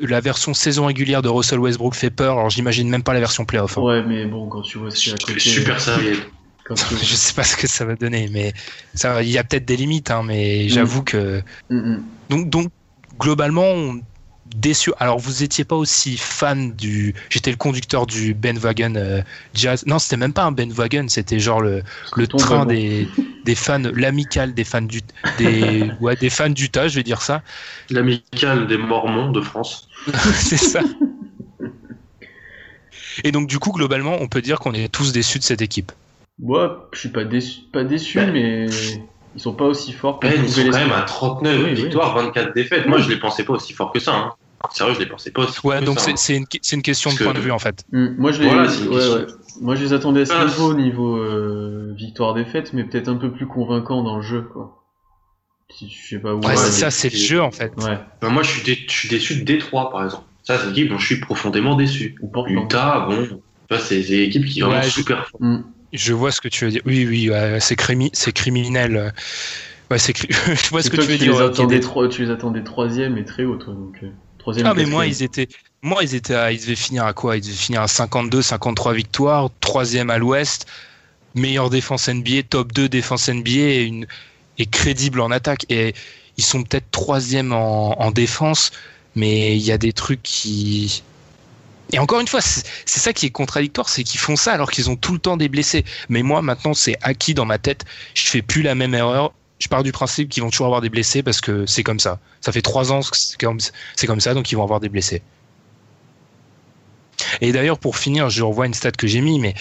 la version saison régulière de Russell Westbrook fait peur, alors j'imagine même pas la version playoff. hein. Ouais, mais bon, quand tu vois ce qu'il y a à côté. Super sérieux. Quand tu- Je sais pas ce que ça va donner, mais ça, il y a peut-être des limites, hein, mais j'avoue que Mm, mm. donc, donc globalement on- déçu. Alors vous étiez pas aussi fan du, j'étais le conducteur du Ben Wagon euh, Jazz. Non, c'était même pas un Ben Wagon, c'était genre le le train des des fans, l'amical des fans du des ouais des fans d'Utah, je vais dire ça. L'amicale des Mormons de France. c'est ça. Et donc du coup globalement on peut dire qu'on est tous déçus de cette équipe. Ouais, je suis pas déçu, pas déçu, Ben- mais ils sont pas aussi forts Eh, ils sont quand même à 39 Oui, oui. victoires, 24 défaites. Moi, je les pensais pas aussi forts que ça. Hein. Sérieux, je les pensais pas aussi forts Ouais, que donc c'est hein. c'est une c'est une question de point que- de vue en fait. Mm, Moi, je les, Voilà, ouais. Moi, je les attendais à ce niveau, niveau euh, victoire-défaite, mais peut-être un peu plus convaincant dans le jeu, quoi. Si, je sais pas où. Ouais, c'est ça, c'est le jeu en fait. Ouais. Ben, moi, je suis, dé- je suis déçu de Détroit, par exemple. Ça, c'est une équipe dont je suis profondément déçu. Utah, bon, c'est c'est une équipe qui vraiment Ouais, je- super forte. Mm. Je vois ce que tu veux dire. Oui, oui, ouais, c'est crimi- c'est criminel. euh. Ouais, c'est cri- je vois ce que toi, tu veux tu dire. les euh, attendais Kédé. trois, tu les attendais troisième et très haut, toi. Donc, euh, troisième. Ah, mais moi, ils étaient, moi, ils étaient, à- ils devaient finir à quoi? Ils devaient finir à 52, 53 victoires, troisième à l'Ouest, meilleure défense NBA, top 2 défense NBA et, une, et crédible en attaque. Et ils sont peut-être troisième en, en défense, mais il y a des trucs qui. Et encore une fois, c'est ça qui est contradictoire, c'est qu'ils font ça alors qu'ils ont tout le temps des blessés. Mais moi, maintenant, c'est acquis dans ma tête. Je fais plus la même erreur. Je pars du principe qu'ils vont toujours avoir des blessés parce que c'est comme ça. Ça fait trois ans que c'est comme, c'est comme ça, donc ils vont avoir des blessés. Et d'ailleurs, pour finir, je revois une stat que j'ai mis, mais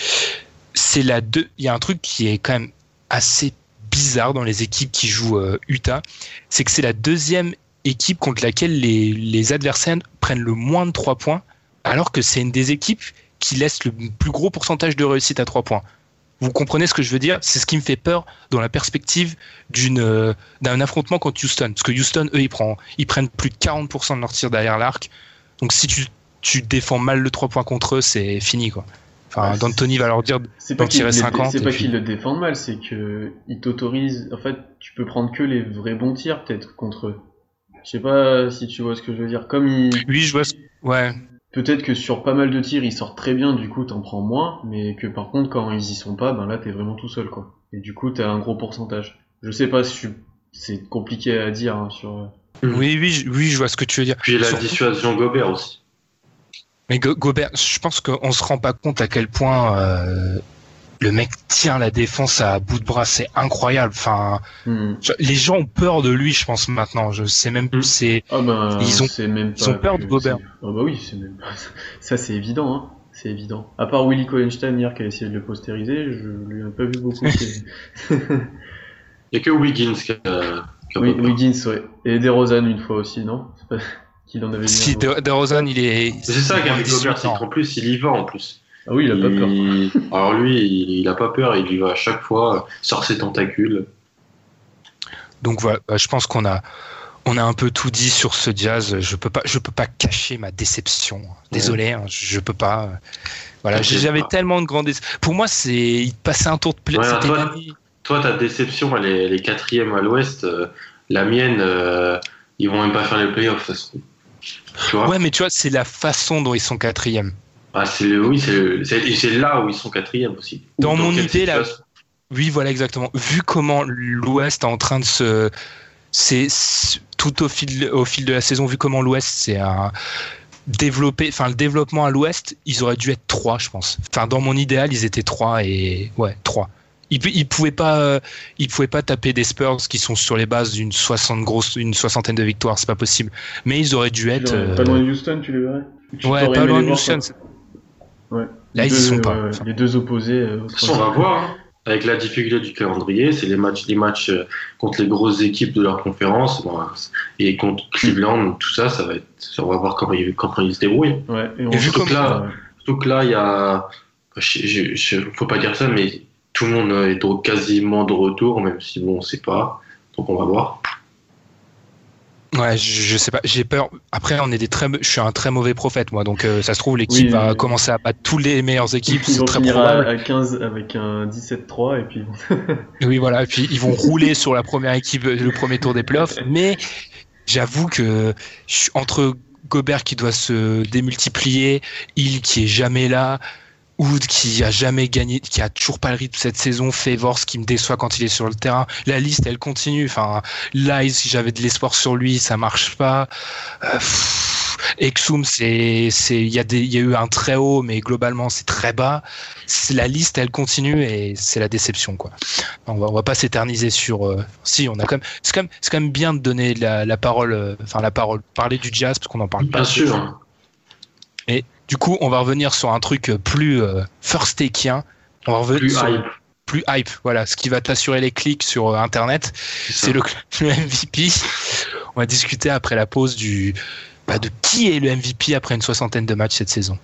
c'est la deux. Il y a un truc qui est quand même assez bizarre dans les équipes qui jouent euh, Utah, c'est que c'est la deuxième équipe contre laquelle les, les adversaires prennent le moins de 3 points, alors que c'est une des équipes qui laisse le plus gros pourcentage de réussite à 3 points. Vous comprenez ce que je veux dire? C'est ce qui me fait peur dans la perspective d'une euh, d'un affrontement contre Houston. Parce que Houston, eux, ils, prennent, ils prennent plus de 40% de leurs tirs derrière l'arc. Donc si tu, tu défends mal le 3 points contre eux, c'est fini. quoi. Enfin, Ouais, D'Antoni va leur dire d'en qu'ils tirer le- 50. c'est pas qu'ils le défendent mal, c'est que ils t'autorisent. En fait, tu peux prendre que les vrais bons tirs peut-être contre eux. Je sais pas si tu vois ce que je veux dire. Comme ils, Oui, je vois. ce- Ouais. Peut-être que sur pas mal de tirs ils sortent très bien, du coup t'en prends moins, mais que par contre quand ils y sont pas, ben là t'es vraiment tout seul quoi. Et du coup t'as un gros pourcentage. Je sais pas si c'est compliqué à dire hein, sur. Mhm. Oui, oui, je- oui, je vois ce que tu veux dire. Puis la Surtout- dissuasion Gobert aussi. Mais Go- Gobert, je pense qu'on se rend pas compte à quel point euh, le mec tient la défense à bout de bras. C'est incroyable. Enfin, Hmm. je- les gens ont peur de lui, je pense maintenant. Je sais même Mm. plus. C'est Ah ben Ils ont- c'est même ils pas ont peur que de Gobert. c'est- Ah bah oui, c'est même pas ça c'est évident hein. C'est évident. À part Willy Cohenstein hier qui a essayé de le postériser, je lui ai pas vu beaucoup. Il n'y a que Wiggins qui a, qui a oui. Wiggins, ouais. Et DeRozan une fois aussi, non? C'est pas qu'il en avait mis si DeRozan, il est. C'est ça qu'avec 18 Gobert, c'est ans. qu'en plus, il y va en plus. Ah oui, il a pas peur. Alors lui, il, il a pas peur, il y va à chaque fois, sort ses tentacules. Donc voilà, bah, je pense qu'on a, on a un peu tout dit sur ce jazz. Je peux pas, je peux pas cacher ma déception. Désolé, hein, je peux pas. Voilà, j'avais tellement de grandes. Pour moi, c'est il passait un tour de plaisir. Ouais, toi- Toi, ta déception, elle est, elle est quatrième à l'ouest. euh, la mienne, euh, ils vont même pas faire les playoffs, ça se trouve. Tu vois? Ouais, mais tu vois, c'est la façon dont ils sont quatrième. Ah, c'est le, oui, c'est là où ils sont quatrième aussi. Dans mon idée, là, Oui, voilà exactement. Vu comment l'Ouest est en train de se, c'est tout au fil au fil de la saison, vu comment l'Ouest c'est un développé, enfin le développement à l'Ouest, ils auraient dû être trois, je pense. Enfin, dans mon idéal, ils étaient trois et ouais, trois. Ils, ils pouvaient pas, euh, ils pouvaient pas taper des Spurs qui sont sur les bases d'une soixante grosse, une soixantaine de victoires, c'est pas possible. Mais ils auraient dû être. Genre, Pas euh, loin de Houston, tu les verrais Tu ouais, pas loin de Houston. Ouais. Là, Les ils y deux, sont pas. ouais, ouais, Enfin. Les deux opposés. euh, De toute façon, on va voir. hein. Avec la difficulté du calendrier, c'est les matchs, les matchs euh, contre les grosses équipes de leur conférence bon, et contre Cleveland, tout ça, ça va être. On va voir comment ils, comment ils se débrouillent. Ouais, et on Et vu surtout comme là- ouais. Surtout que là, il y a. Je, je, je- faut pas dire ça, mais tout le monde est quasiment de retour, même si bon, on sait pas. Donc on va voir. Ouais, je, je sais pas, j'ai peur. Après, on est des très, je suis un très mauvais prophète, moi. Donc, euh, ça se trouve, l'équipe Oui, va oui. commencer à battre tous les meilleures équipes. Ils C'est vont très finir probable. à 15 avec un 17-3 et puis Oui, voilà. Et puis, ils vont rouler sur la première équipe, le premier tour des playoffs. Mais j'avoue que je suis entre Gobert qui doit se démultiplier, Hill qui est jamais là, Wood qui a jamais gagné, qui a toujours pas le rythme cette saison, Favors qui me déçoit quand il est sur le terrain. La liste, elle continue. Enfin, Lies, j'avais de l'espoir sur lui, ça marche pas. Euh, pff, Exum, c'est, c'est, il y a des, il y a eu un très haut, mais globalement, c'est très bas. La liste, elle continue et c'est la déception, quoi. On va, on va pas s'éterniser sur. euh, si, on a quand même. C'est quand même, c'est quand même bien de donner la, la parole, euh, enfin la parole, parler du jazz parce qu'on en parle pas. Bien sûr. Du coup, on va revenir sur un truc plus euh, first takeien. On va revenir Plus sur- hype. plus hype. Voilà, ce qui va t'assurer les clics sur euh, Internet, c'est le, le MVP. On va discuter après la pause du bah, de qui est le MVP après une soixantaine de matchs cette saison.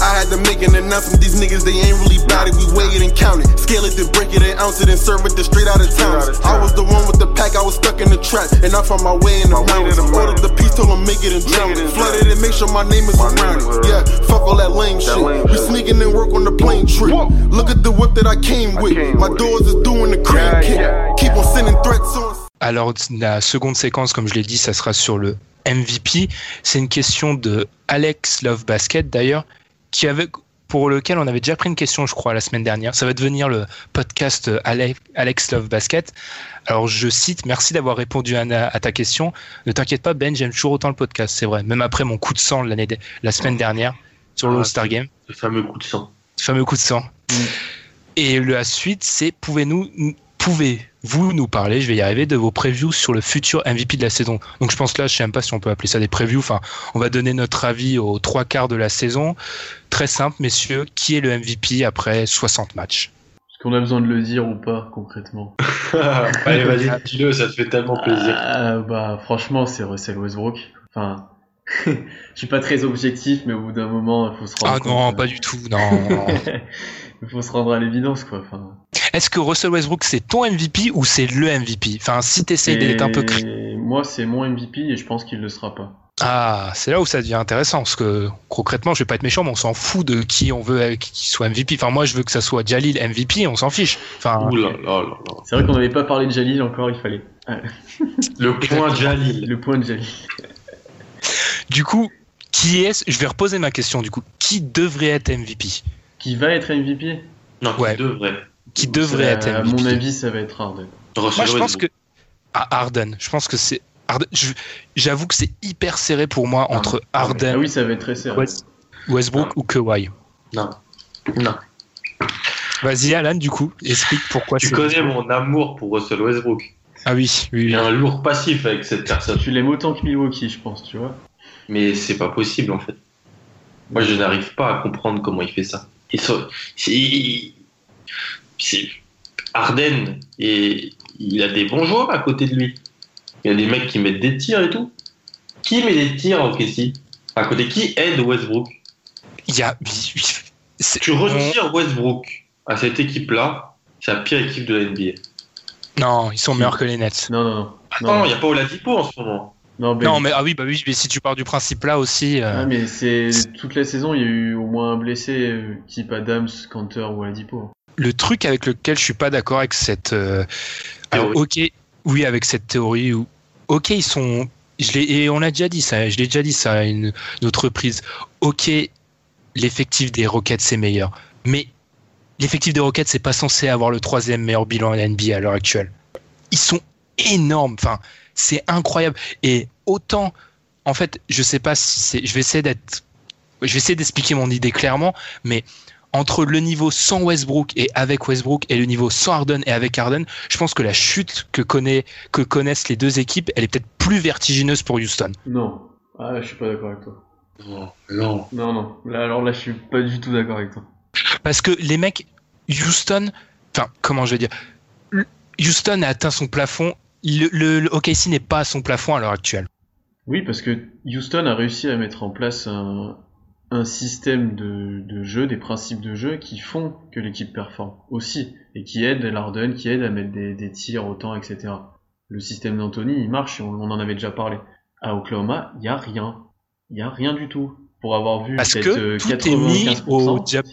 I had to make an announcement. These niggas, they ain't really bout it. We weigh it and count it. Scale it, then break it and ounce it and serve it to straight out of town. I was the one with the pack. I was stuck in trap, and I found my way in the mountains. Ordered the piece, told them make it and drown it. Flooded it, make sure my name is around it. Yeah, fuck all that lame shit. We sneaking and work on the plane trip. Look at the whip that I came with. My doors is doing the crane kick. Keep on sending threats on. Alors, la seconde séquence, comme je l'ai dit, ça sera sur le MVP. C'est une question de Alex Love Basket, d'ailleurs, qui avait, pour lequel on avait déjà pris une question, je crois, la semaine dernière. Ça va devenir le podcast Alex Love Basket. Alors, je cite, merci d'avoir répondu à, à, ta question. Ne t'inquiète pas, Ben, j'aime toujours autant le podcast, c'est vrai. Même après mon coup de sang l'année, la semaine dernière sur le Ah, All-Star Game. Le fameux coup de sang. Le fameux coup de sang. Et la suite, c'est pouvez-nous, pouvez-vous nous parler, je vais y arriver, de vos previews sur le futur MVP de la saison. Donc je pense que là, je sais même pas si on peut appeler ça des previews. Enfin, on va donner notre avis aux trois quarts de la saison. Très simple, messieurs, qui est le MVP après 60 matchs? Est-ce qu'on a besoin de le dire ou pas concrètement? Allez, vas-y, dis-le, ça te fait tellement plaisir. Ah, Bah franchement, c'est Russell Westbrook. Enfin, je suis pas très objectif, mais au bout d'un moment, il faut se rendre Ah compte. non, pas du tout, non. Il faut se rendre à l'évidence, quoi. Enfin, Est-ce que Russell Westbrook c'est ton MVP ou c'est le MVP Enfin, si t'essayes d'être un peu moi, c'est mon MVP et je pense qu'il le sera pas. Ah, c'est là où ça devient intéressant parce que concrètement, je vais pas être méchant, mais on s'en fout de qui on veut qui soit MVP. Enfin, moi, je veux que ça soit Jalil MVP, on s'en fiche. Enfin, Ouh là là là là. C'est vrai qu'on n'avait pas parlé de Jalil encore, il fallait. Ouais. Le point Jalil. Le point de Jalil. du coup, qui est Je vais reposer ma question. Du coup, qui devrait être MVP Qui va être MVP Non, Ouais. qui devrait. Qui devrait être À MVP mon avis, ça va être Harden. Moi, je pense que ah, Harden. Je pense que c'est Harden. J'avoue que c'est hyper serré pour moi entre Harden, Ah oui, ça va être très serré. West- Westbrook ou Kawhi. Non. Non. Vas-y, Alan. Du coup, explique pourquoi Tu connais mon amour pour Russell Westbrook. Ah oui, oui. Il y a un lourd passif avec cette personne. Tu l'aimes autant que Milwaukee, je pense, tu vois. Mais c'est pas possible en fait. Moi je n'arrive pas à comprendre comment il fait ça. Il so- c'est- c'est- Harden, et il a des bons joueurs à côté de lui. Il y a des mecs qui mettent des tirs et tout. Qui met des tirs en Kessie À côté? Qui aide Westbrook? Il y a. c'est- Tu retires Westbrook à cette équipe-là, c'est la pire équipe de la NBA. Non, ils sont meilleurs que les Nets. Non, non, non. Attends, il n'y a pas Oladipo en ce moment. Non, Non, mais ah oui, bah oui, mais si tu pars du principe là aussi. euh, Ah, mais c'est toute la saison, il y a eu au moins un blessé, euh, type Adams, Cantor ou Adipo. le truc avec lequel je suis pas d'accord avec cette. euh, Alors, ok, oui, avec cette théorie où. Ok, ils sont. Je l'ai, et on l'a déjà dit ça, je l'ai déjà dit ça à une, une autre reprise. Ok, l'effectif des Rockets c'est meilleur. Mais l'effectif des Rockets c'est pas censé avoir le troisième meilleur bilan à la NBA à l'heure actuelle. Ils sont énormes, enfin, c'est incroyable. Et autant, en fait, je sais pas si c'est. Je vais essayer d'être. Je vais essayer d'expliquer mon idée clairement, mais entre le niveau sans Westbrook et avec Westbrook et le niveau sans Harden et avec Harden, je pense que la chute que, connaît, que connaissent les deux équipes, elle est peut-être plus vertigineuse pour Houston. Non. Ah, je suis pas d'accord avec toi. Non, non. Non, non. Là, alors là, je suis pas du tout d'accord avec toi. Parce que les mecs, Houston, enfin, comment je vais dire, Houston a atteint son plafond. Le, le, le OKC n'est pas à son plafond à l'heure actuelle. Oui, parce que Houston a réussi à mettre en place un, un système de, de jeu, des principes de jeu qui font que l'équipe performe aussi, et qui aident Larden, qui aident à mettre des, des tirs au temps, etc. Le système d'Anthony, il marche, on, on en avait déjà parlé. À Oklahoma, il y a rien. Il y a rien du tout. Pour avoir vu mis 95%, au diable.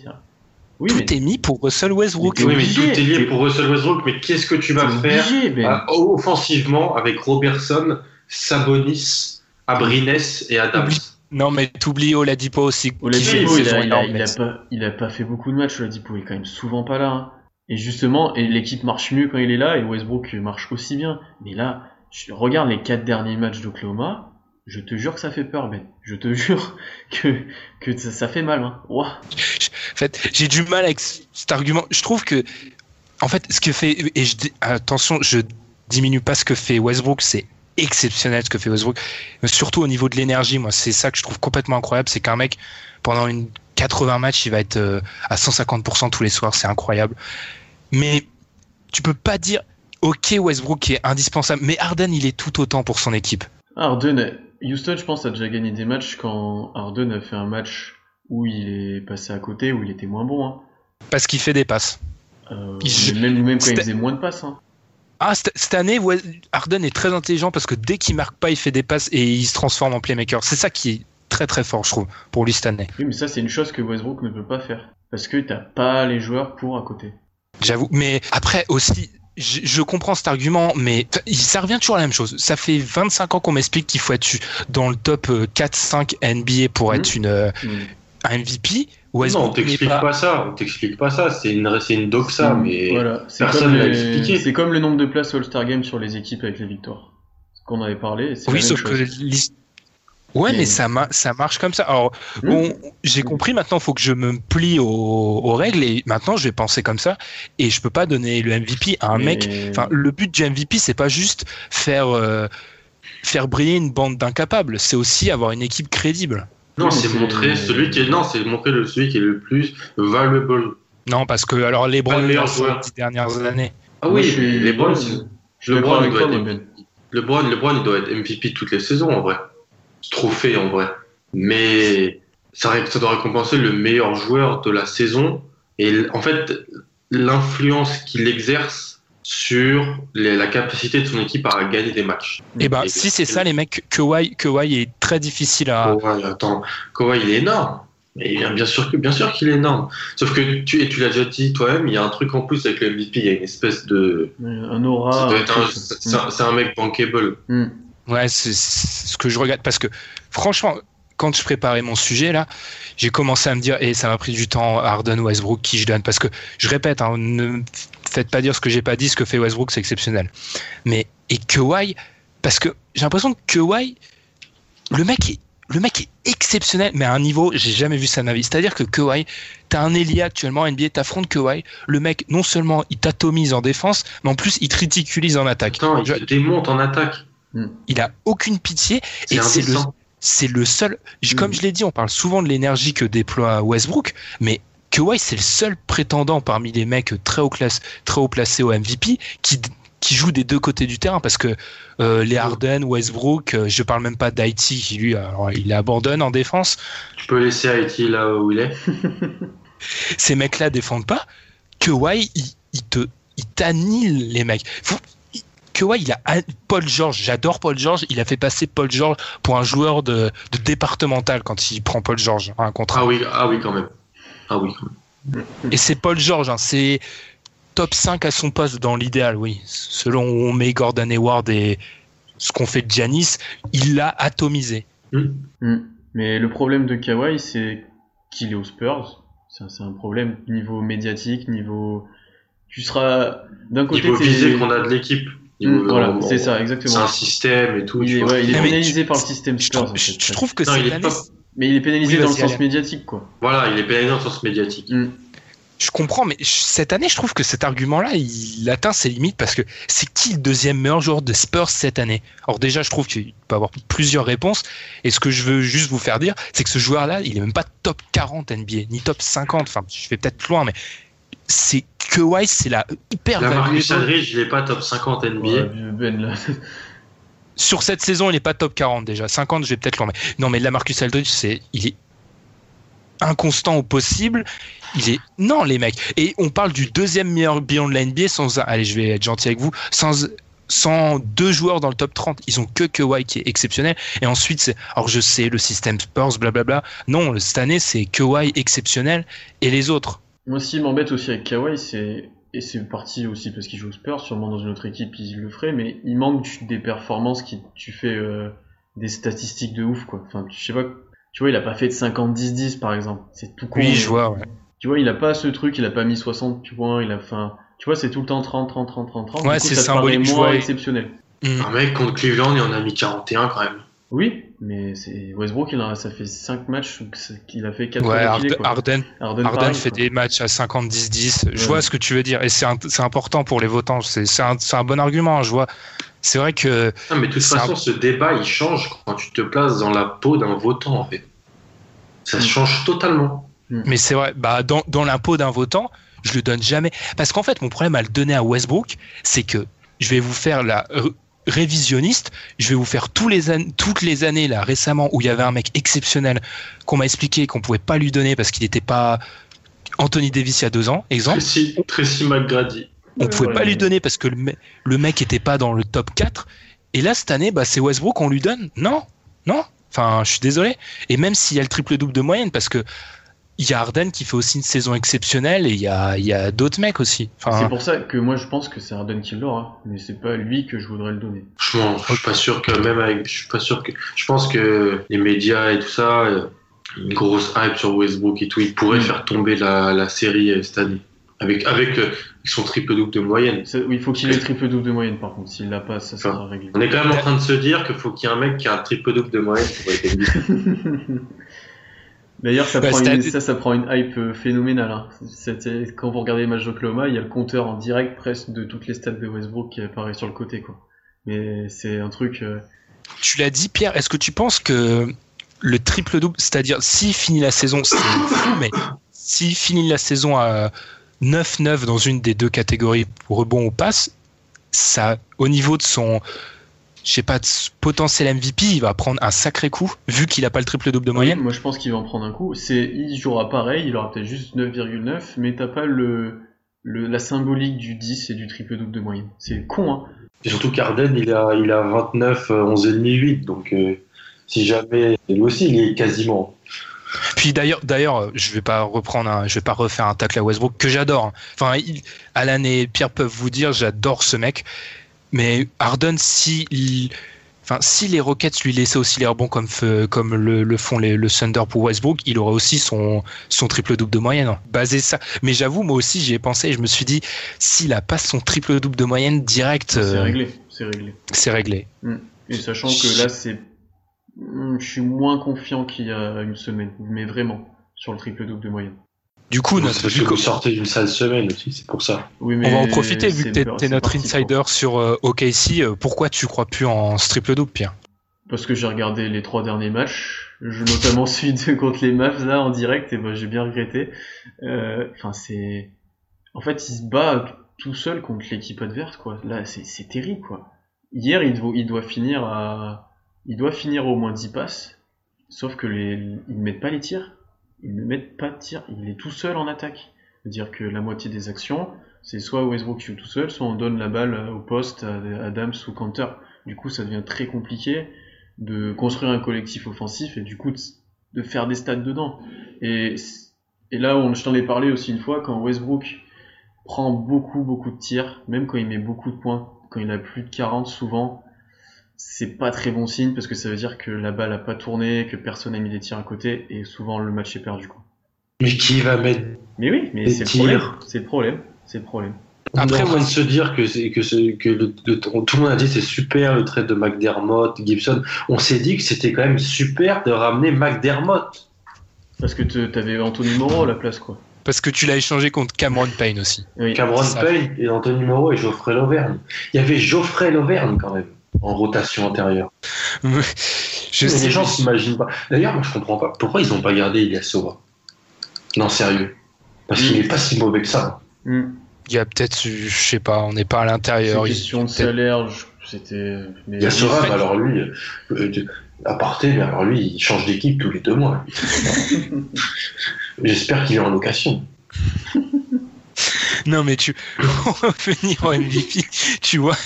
Oui, Tout mais est mis pour Russell Westbrook. Mais Oui, mais tout est lié pour Russell Westbrook, mais qu'est-ce que tu vas faire obligé, ah, offensivement avec Robertson, Sabonis, Abrines et Adams Non, mais t'oublies Oladipo aussi. Oladipo, il, a, il, a, énorme, il, mais a pas, il a pas fait beaucoup de matchs, Oladipo, il est quand même souvent pas là. hein. Et justement, et l'équipe marche mieux quand il est là, et Westbrook marche aussi bien. Mais là, je regarde les quatre derniers matchs d'Oklahoma, je te jure que ça fait peur, Ben. Je te jure que, que ça, fait mal. Hein. En fait, j'ai du mal avec cet argument. Je trouve que, en fait, ce que fait, et je attention, je diminue pas ce que fait Westbrook, c'est exceptionnel ce que fait Westbrook, surtout au niveau de l'énergie, moi, c'est ça que je trouve complètement incroyable, c'est qu'un mec, pendant une 80 matchs, il va être euh, à 150% tous les soirs, c'est incroyable. Mais tu peux pas dire, ok, Westbrook est indispensable, mais Harden, il est tout autant pour son équipe. Harden, a- Houston, je pense, a déjà gagné des matchs quand Harden a fait un match où il est passé à côté, où il était moins bon. Hein. Parce qu'il fait des passes. Euh, Il- même, même quand il faisait moins de passes. Hein. Ah, cette année, ouais, Harden est très intelligent parce que dès qu'il marque pas, il fait des passes et il se transforme en playmaker. C'est ça qui est très très fort, je trouve, pour lui cette année. Oui, mais ça, c'est une chose que Westbrook ne peut pas faire. Parce que t'as pas les joueurs pour à côté. J'avoue. Mais après aussi, je, je comprends cet argument, mais ça revient toujours à la même chose. Ça fait 25 ans qu'on m'explique qu'il faut être dans le top euh, 4-5 NBA pour être une, euh, un MVP. non, on t'explique pas... ça. On t'explique pas ça. C'est une, c'est une doxa, Mm, mais Voilà, personne ne l'a les- expliqué. c'est comme le nombre de places au All-Star Game sur les équipes avec les victoires. Ce qu'on avait parlé. Oui, sauf que chose. l'his- Ouais, Mais- mais ça, ma- ça marche comme ça. Alors, bon, j'ai compris maintenant, il faut que je me plie aux, aux règles et maintenant je vais penser comme ça et je peux pas donner le MVP à un Mais- mec. Enfin, le but du MVP, c'est pas juste faire, euh, faire briller une bande d'incapables, c'est aussi avoir une équipe crédible. Non, c'est montrer celui qui est non, c'est montrer le, celui qui est le plus valuable. Non, parce que alors les Browns dix dernières années. Ah oui, les Browns, Brown doit être. Le Brown, le Brown, il doit être MVP toutes les saisons en vrai. Trophée en vrai. Mais ça, doit récompenser le meilleur joueur de la saison et en fait l'influence qu'il exerce sur les- la capacité de son équipe à gagner des matchs. Et ben, Et- si c'est ça, les mecs, Kawhi, Kawhi est très difficile à. Kawhi, attends, Kawhi, il est énorme. Bien, bien sûr que bien sûr qu'il est énorme. Sauf que tu et tu l'as déjà dit toi-même, il y a un truc en plus avec le MVP, il y a une espèce de Un aura. un, c'est un mec bankable. Mm. Ouais, c'est ce que je regarde parce que franchement, quand je préparais mon sujet là, j'ai commencé à me dire et ça m'a pris du temps Harden Westbrook qui je donne parce que je répète, hein, ne faites pas dire ce que j'ai pas dit, ce que fait Westbrook c'est exceptionnel. Mais et Kawhi parce que j'ai l'impression que Kawhi le mec est le mec est exceptionnel, mais à un niveau, j'ai jamais vu ça de ma vie. C'est-à-dire que Kawhi, t'as un Elia actuellement en NBA, t'affrontes Kawhi, le mec, non seulement il t'atomise en défense, mais en plus il te ridiculise en attaque. Attends, il te démonte en attaque. Il a aucune pitié et c'est le, indécent. c'est le seul. Comme je l'ai dit, on parle souvent de l'énergie que déploie Westbrook, mais Kawhi c'est le seul prétendant parmi les mecs très haut classe, très haut placés au MVP qui qui joue des deux côtés du terrain parce que euh, les Harden, Westbrook, euh, je parle même pas d'Haïti qui lui, alors, il abandonne en défense. Tu peux laisser Haïti là où il est. Ces mecs-là défendent pas. Kawhi, il, il te, il t'annihile les mecs. Faut- Kawhi, il a Paul George. J'adore Paul George. Il a fait passer Paul George pour un joueur de, de départemental quand il prend Paul George un contrat. Ah oui, ah oui quand même. Ah oui. Et c'est Paul George. hein, c'est top 5 à son poste dans l'idéal, oui. Selon où on met Gordon Hayward et ce qu'on fait de Giannis, il l'a atomisé. Mm. Mais le problème de Kawhi, c'est qu'il est aux Spurs. C'est un problème niveau médiatique, niveau. Tu seras d'un côté. Niveau visé qu'on a de l'équipe. Mm, voilà, vraiment- c'est ça, exactement. C'est un système et tout. Il tu est, vois. ouais, il est Mais mais pénalisé je- par le système Je Spurs. en je- fait. je trouve que Non, cette il est année, pas- Mais il est pénalisé Oui, dans le sens médiatique, quoi. Voilà, il est pénalisé dans le sens médiatique. Mm. Je comprends, mais cette année, je trouve que cet argument-là, il atteint ses limites parce que c'est qui le deuxième meilleur joueur de Spurs cette année? Alors déjà, je trouve qu'il peut avoir plusieurs réponses. Et ce que je veux juste vous faire dire, c'est que ce joueur-là, il est même pas top 40 NBA, ni top 50. Enfin, je vais peut-être loin, mais c'est Kawhi, c'est la hyper La Marcus. Aldridge, il est pas top 50 NBA. Ouais, ben, là. Sur cette saison, il est pas top 40 déjà. 50, je vais peut-être. Mais non, mais la Marcus Aldridge, c'est, il est inconstant au possible. Il est non les mecs. Et on parle du deuxième meilleur bilan de la NBA sans allez je vais être gentil avec vous sans sans deux joueurs dans le top 30. Ils ont que Kawhi qui est exceptionnel. Et ensuite c'est alors je sais le système Spurs blablabla. Non cette année c'est Kawhi exceptionnel et les autres. Moi, ce qui m'embête aussi avec Kawhi, c'est. Et c'est parti aussi parce qu'il joue au Spurs, sûrement dans une autre équipe il le ferait, mais il manque des performances qui tu fais euh, des statistiques de ouf quoi. Enfin, je sais pas, tu vois, il a pas fait de 50-10-10 par exemple, c'est tout con. Oui mais- je vois. Ouais. Tu vois, il a pas ce truc, il a pas mis 60 points, il a enfin, tu vois, c'est tout le temps 30 30 30 30 30. Ouais, c'est symbolique, moins vois. exceptionnel. Un mec contre Cleveland, il en a mis 41 quand même. Oui, mais c'est Westbrook, il a, ça fait 5 matchs qu'il a fait 4 Ouais, Harden, Harden, Harden, Harden pareil, fait quoi. des matchs à 50-10-10. Je Ouais. vois ce que tu veux dire. Et c'est important pour les votants. C'est c'est un, c'est un bon argument. Je vois. C'est vrai que Non, mais de toute façon, un- ce débat, il change quand tu te places dans la peau d'un votant, en fait. Ça Mm. change totalement. Mais c'est vrai, bah, dans, dans l'impôt d'un votant, je le donne jamais. Parce qu'en fait, mon problème à le donner à Westbrook, c'est que je vais vous faire la r- révisionniste, je vais vous faire tous les an- toutes les années là récemment où il y avait un mec exceptionnel qu'on m'a expliqué qu'on pouvait pas lui donner parce qu'il n'était pas Anthony Davis il y a deux ans, exemple. Tracy, Tracy McGrady. on pouvait ouais, pas lui donner parce que le, me- le mec était pas dans le top 4. Et là, cette année, bah, c'est Westbrook qu'on lui donne. Non, non. Enfin, je suis désolé. Et même s'il y a le triple-double de moyenne, parce que il y a Harden qui fait aussi une saison exceptionnelle et il y a, il y a d'autres mecs aussi. C'est Enfin, pour ça que moi je pense que c'est Harden qui l'aura, mais c'est pas lui que je voudrais le donner. Franchement, je suis pas sûr que même avec, je suis pas sûr que, je pense que les médias et tout ça, euh, une grosse hype sur Westbrook et tout, il pourrait Mm. faire tomber la, la série euh, cette année. Avec, avec euh, son triple double de moyenne. Ça- oui, il faut qu'il ait le triple double de moyenne par contre. S'il l'a pas, ça sera réglé. On est quand même en train de se dire qu'il faut qu'il y ait un mec qui a un triple double de moyenne pour être. D'ailleurs, ça, Bah, une, ça, ça prend une hype euh, phénoménale. Hein. C'était- Quand vous regardez les matchs d'Oklahoma, il y a le compteur en direct presque de toutes les stats de Westbrook qui apparaît sur le côté. quoi. Mais c'est un truc. euh, tu l'as dit, Pierre. Est-ce que tu penses que le triple-double, c'est-à-dire s'il finit la saison, c'est fou, mais s'il finit la saison à 9-9 dans une des deux catégories rebond ou passe, ça, au niveau de son, je sais pas, potentiel MVP, il va prendre un sacré coup, vu qu'il a pas le triple-double de moyenne. Moi, je pense qu'il va en prendre un coup. C'est, il jouera pareil, il aura peut-être juste 9,9, mais t'as pas le, le, la symbolique du 10 et du triple double de moyenne. C'est con, hein. Et surtout qu'Arden, il a, il a 29, euh, 11 et demi, 8. Donc, euh, si jamais, lui aussi, il est quasiment. Puis d'ailleurs, d'ailleurs, je vais pas reprendre, un, je vais pas refaire un tacle à Westbrook que j'adore. hein. Enfin, il- Alan et Pierre peuvent vous dire, j'adore ce mec. Mais Harden, si, il- enfin, si les Rockets lui laissaient aussi les rebonds comme, comme le, le font les, le Thunder pour Westbrook, il aurait aussi son, son triple double de moyenne. hein. Basé ça. Mais j'avoue, moi aussi, j'y ai pensé. et Je me suis dit, s'il a pas son triple double de moyenne direct, C'est euh, réglé, c'est réglé. c'est réglé. Et sachant que là, c'est, Hmm, je suis moins confiant qu'il y a une semaine, mais vraiment, sur le triple double de moyenne. Du coup, C'est notre, parce que vous sortez d'une sale semaine aussi, c'est pour ça. Oui, on mais va en profiter vu que t'es, notre insider sur euh, OKC. euh, pourquoi tu crois plus en triple double, Pierre? Parce que j'ai regardé les trois derniers matchs, je, notamment celui de contre les Mavs là en direct, et ben j'ai bien regretté. Euh, Enfin c'est, en fait il se bat tout seul contre l'équipe adverse quoi. Là c'est c'est terrible quoi. Hier il doit, il doit finir à, il doit finir au moins 10 passes, sauf que les, ils ne mettent pas les tirs, ils ne mettent pas de tirs, il est tout seul en attaque. C'est-à-dire que la moitié des actions, c'est soit Westbrook joue tout seul, soit on donne la balle au poste à Adams ou Cantor. Du coup, ça devient très compliqué de construire un collectif offensif et du coup de, faire des stats dedans. Et, et là, on, je t'en ai parlé aussi une fois, quand Westbrook prend beaucoup, beaucoup de tirs, même quand il met beaucoup de points, quand il a plus de 40 souvent, c'est pas très bon signe parce que ça veut dire que la balle a pas tourné, que personne a mis des tirs à côté et souvent le match est perdu. Quoi. Mais qui va mettre Mais oui, mais c'est le problème. C'est le problème. C'est le problème. On Après, de se dire que, c'est- que, c'est- que le, le- tout le monde a dit c'est super le trade de McDermott, Gibson. On s'est dit que c'était quand même super de ramener McDermott. Parce que te- t'avais Anthony Moreau à la place, quoi. Parce que tu l'as échangé contre Cameron Payne aussi. Oui. Cameron. Payne et Anthony Moreau et Geoffrey Lauvergne. Il y avait Geoffrey Lauvergne quand même en rotation antérieure. Je sais, les gens s'imaginent pas. D'ailleurs, moi je comprends pas pourquoi ils ont pas gardé Ilyasova. Non, sérieux. Parce qu'il Mm. est pas si mauvais que ça. Hmm. il y a peut-être, je sais pas, on n'est pas à C'est l'intérieur. il- question de salaire, c'était. mais- Ilyasova, fait- alors lui, euh, euh, à parté, mais alors lui, il change d'équipe tous les deux mois. J'espère qu'il est en location. Non, mais tu, on va venir au MVP, tu vois.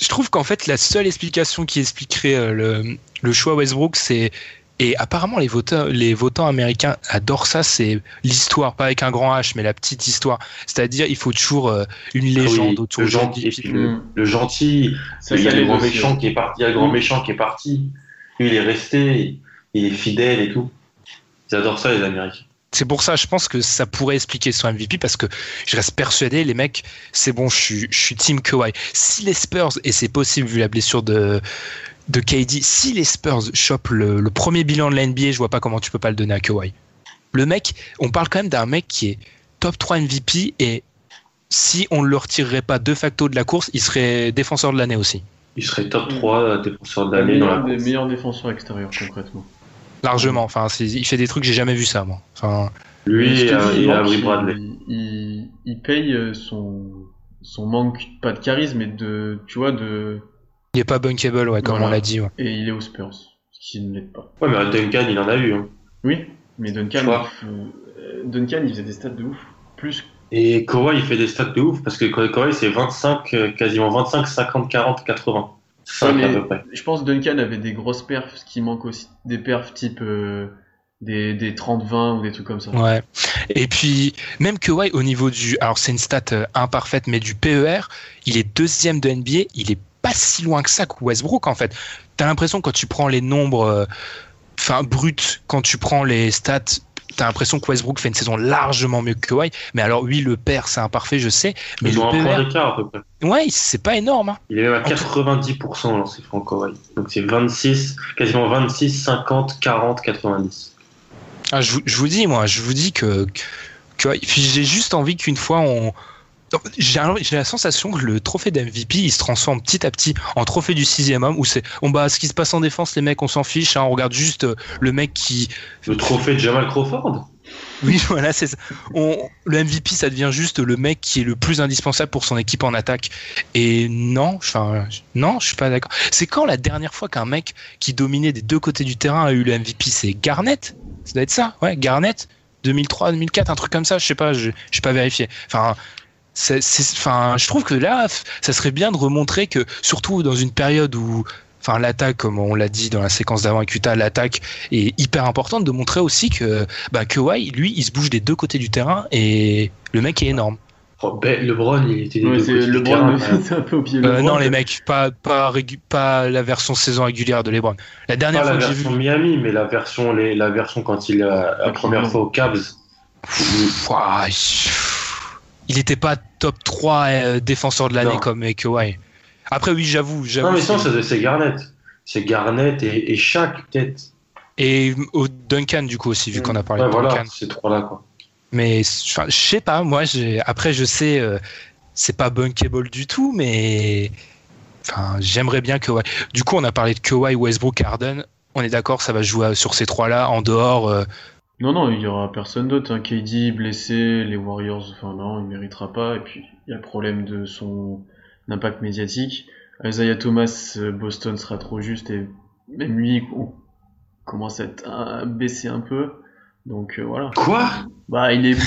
Je trouve qu'en fait, la seule explication qui expliquerait euh, le, le choix Westbrook, c'est. Et apparemment, les votants, les votants américains adorent ça, c'est l'histoire, pas avec un grand H, mais la petite histoire. C'est-à-dire, il faut toujours euh, une légende Oui, autour le du gentil, puis le, le gentil, Ça, il y a le grand méchant ouais. qui est parti, il y a le grand méchant qui est parti. Lui, il est resté, il est fidèle et tout. Ils adorent ça, les Américains. C'est pour ça, je pense que ça pourrait expliquer son MVP parce que je reste persuadé, les mecs, c'est bon, je suis, je suis team Kawhi. Si les Spurs, et c'est possible vu la blessure de, de KD, si les Spurs chopent le, le premier bilan de la NBA, je vois pas comment tu peux pas le donner à Kawhi. Le mec, on parle quand même d'un mec qui est top 3 MVP et si on ne le retirerait pas de facto de la course, il serait défenseur de l'année aussi. Il serait top 3 défenseur de l'année dans la course. extérieurs, concrètement. Largement. Enfin, il fait des trucs que j'ai jamais vu ça, moi. Enfin, Lui euh, dis, et il manque, Avery Bradley. Il, il, il paye euh, son, son manque, pas de charisme, mais de, tu vois, de, il est pas bunkable, ouais, comme Voilà. on l'a dit. ouais. et il est aux Spurs, ce qui ne l'aide pas. Ouais, mais Duncan, il en a eu. Hein. Oui, mais Duncan, euh, Duncan, il faisait des stats de ouf. Plus, Et Kawhi, il fait des stats de ouf parce que Kawhi, c'est 25, euh, quasiment 25, 50, 40, 80. 5 Ouais, à mais peu près. Je pense que Duncan avait des grosses perfs, ce qui manque aussi des perfs type euh, des, des 30-20 ou des trucs comme ça. Ouais. Et puis, même que ouais, au niveau du. Alors, c'est une stat euh, imparfaite, mais du PER, il est deuxième de NBA. Il est pas si loin que ça que Westbrook, en fait. T'as l'impression, quand tu prends les nombres. euh, Enfin, bruts, quand tu prends les stats. T'as l'impression que Westbrook fait une saison largement mieux que Kawhi. Mais alors, oui, le père, c'est imparfait, je sais. Mais Ils ont un point d'écart à peu près. ouais, c'est pas énorme. Hein. Il est même à 90% dans ses francs Kawhi. Donc c'est 26, quasiment 26, 50, 40, 90. Ah, je, vous- je vous dis, moi, je vous dis que, j'ai juste envie qu'une fois on. J'ai la sensation que le trophée d'MVP il se transforme petit à petit en trophée du sixième homme où c'est on bat ce qui se passe en défense les mecs on s'en fiche hein, on regarde juste euh, le mec qui Le trophée de Jamal Crawford? Oui voilà c'est ça. on le MVP ça devient juste le mec qui est le plus indispensable pour son équipe en attaque. Et non enfin non je suis pas d'accord. C'est quand la dernière fois qu'un mec qui dominait des deux côtés du terrain a eu le MVP c'est Garnett? Ça doit être ça ouais Garnett? 2003 2004 un truc comme ça je sais pas je j'ai pas vérifié. Enfin enfin, je trouve que là, ça serait bien de remontrer que, surtout dans une période où, enfin, l'attaque, comme on l'a dit dans la séquence d'avant avec Utah, l'attaque est hyper importante, de montrer aussi que, bah, Kawhi, lui, il se bouge des deux côtés du terrain et le mec est énorme. Oh, ben, LeBron, il était des Ouais, deux c'est côtés le du terrain, un peu au pied Euh, LeBron. non, les mecs, pas, pas, régu- pas la version saison régulière de LeBron. La dernière Pas la fois que j'ai version vu, Miami, mais la version, les- la version quand il a la première fois au Cavs. Pff, ouah, il- il était pas top 3 euh, défenseur de l'année comme Kawhi. Après, oui, j'avoue. Non, mais sinon, c'est Garnett. C'est Garnett et, et Shaq, peut-être. Et au Duncan, du coup, aussi, vu qu'on a parlé Ouais, de voilà, Duncan. ces trois-là, quoi. Mais je sais pas, moi, j'ai- après, je sais, euh, c'est pas bunkable du tout, mais enfin, j'aimerais bien que. Du coup, on a parlé de Kawhi, Westbrook, Harden. On est d'accord, ça va jouer sur ces trois-là. En dehors, euh, Non, non, il y aura personne d'autre. Hein. KD blessé, les Warriors, enfin non, il méritera pas. Et puis, il y a le problème de son impact médiatique. Isaiah Thomas, euh, Boston sera trop juste et même lui, on commence à, être, à baisser un peu. Donc euh, voilà. Quoi? Bah, il est.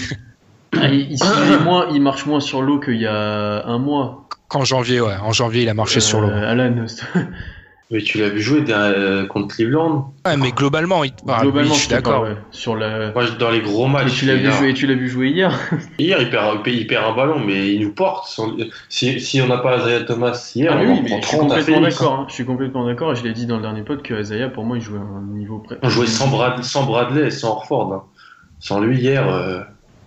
Ah, il, moins, il marche moins sur l'eau qu'il y a un mois. qu'en janvier, ouais, en janvier, il a marché sur l'eau. Euh, Alan, Mais tu l'as vu jouer euh, contre Cleveland Ouais, mais globalement, il parle. globalement, oui, je suis d'accord. ouais, sur la. Moi, dans les gros Et matchs, tu l'as vu a- jouer, tu l'as vu jouer hier. hier, il perd, il perd un ballon, mais il nous porte. Sans- Si, si on n'a pas Isaiah Thomas hier, Ah, on oui, en mais prend je suis 30 à complètement d'accord. hein. Je suis complètement d'accord. Et je l'ai dit dans le dernier pod que Isaiah, pour moi, il jouait à un niveau près. On jouait sans, Brad- sans Bradley et sans Orford. hein. Sans lui hier, euh,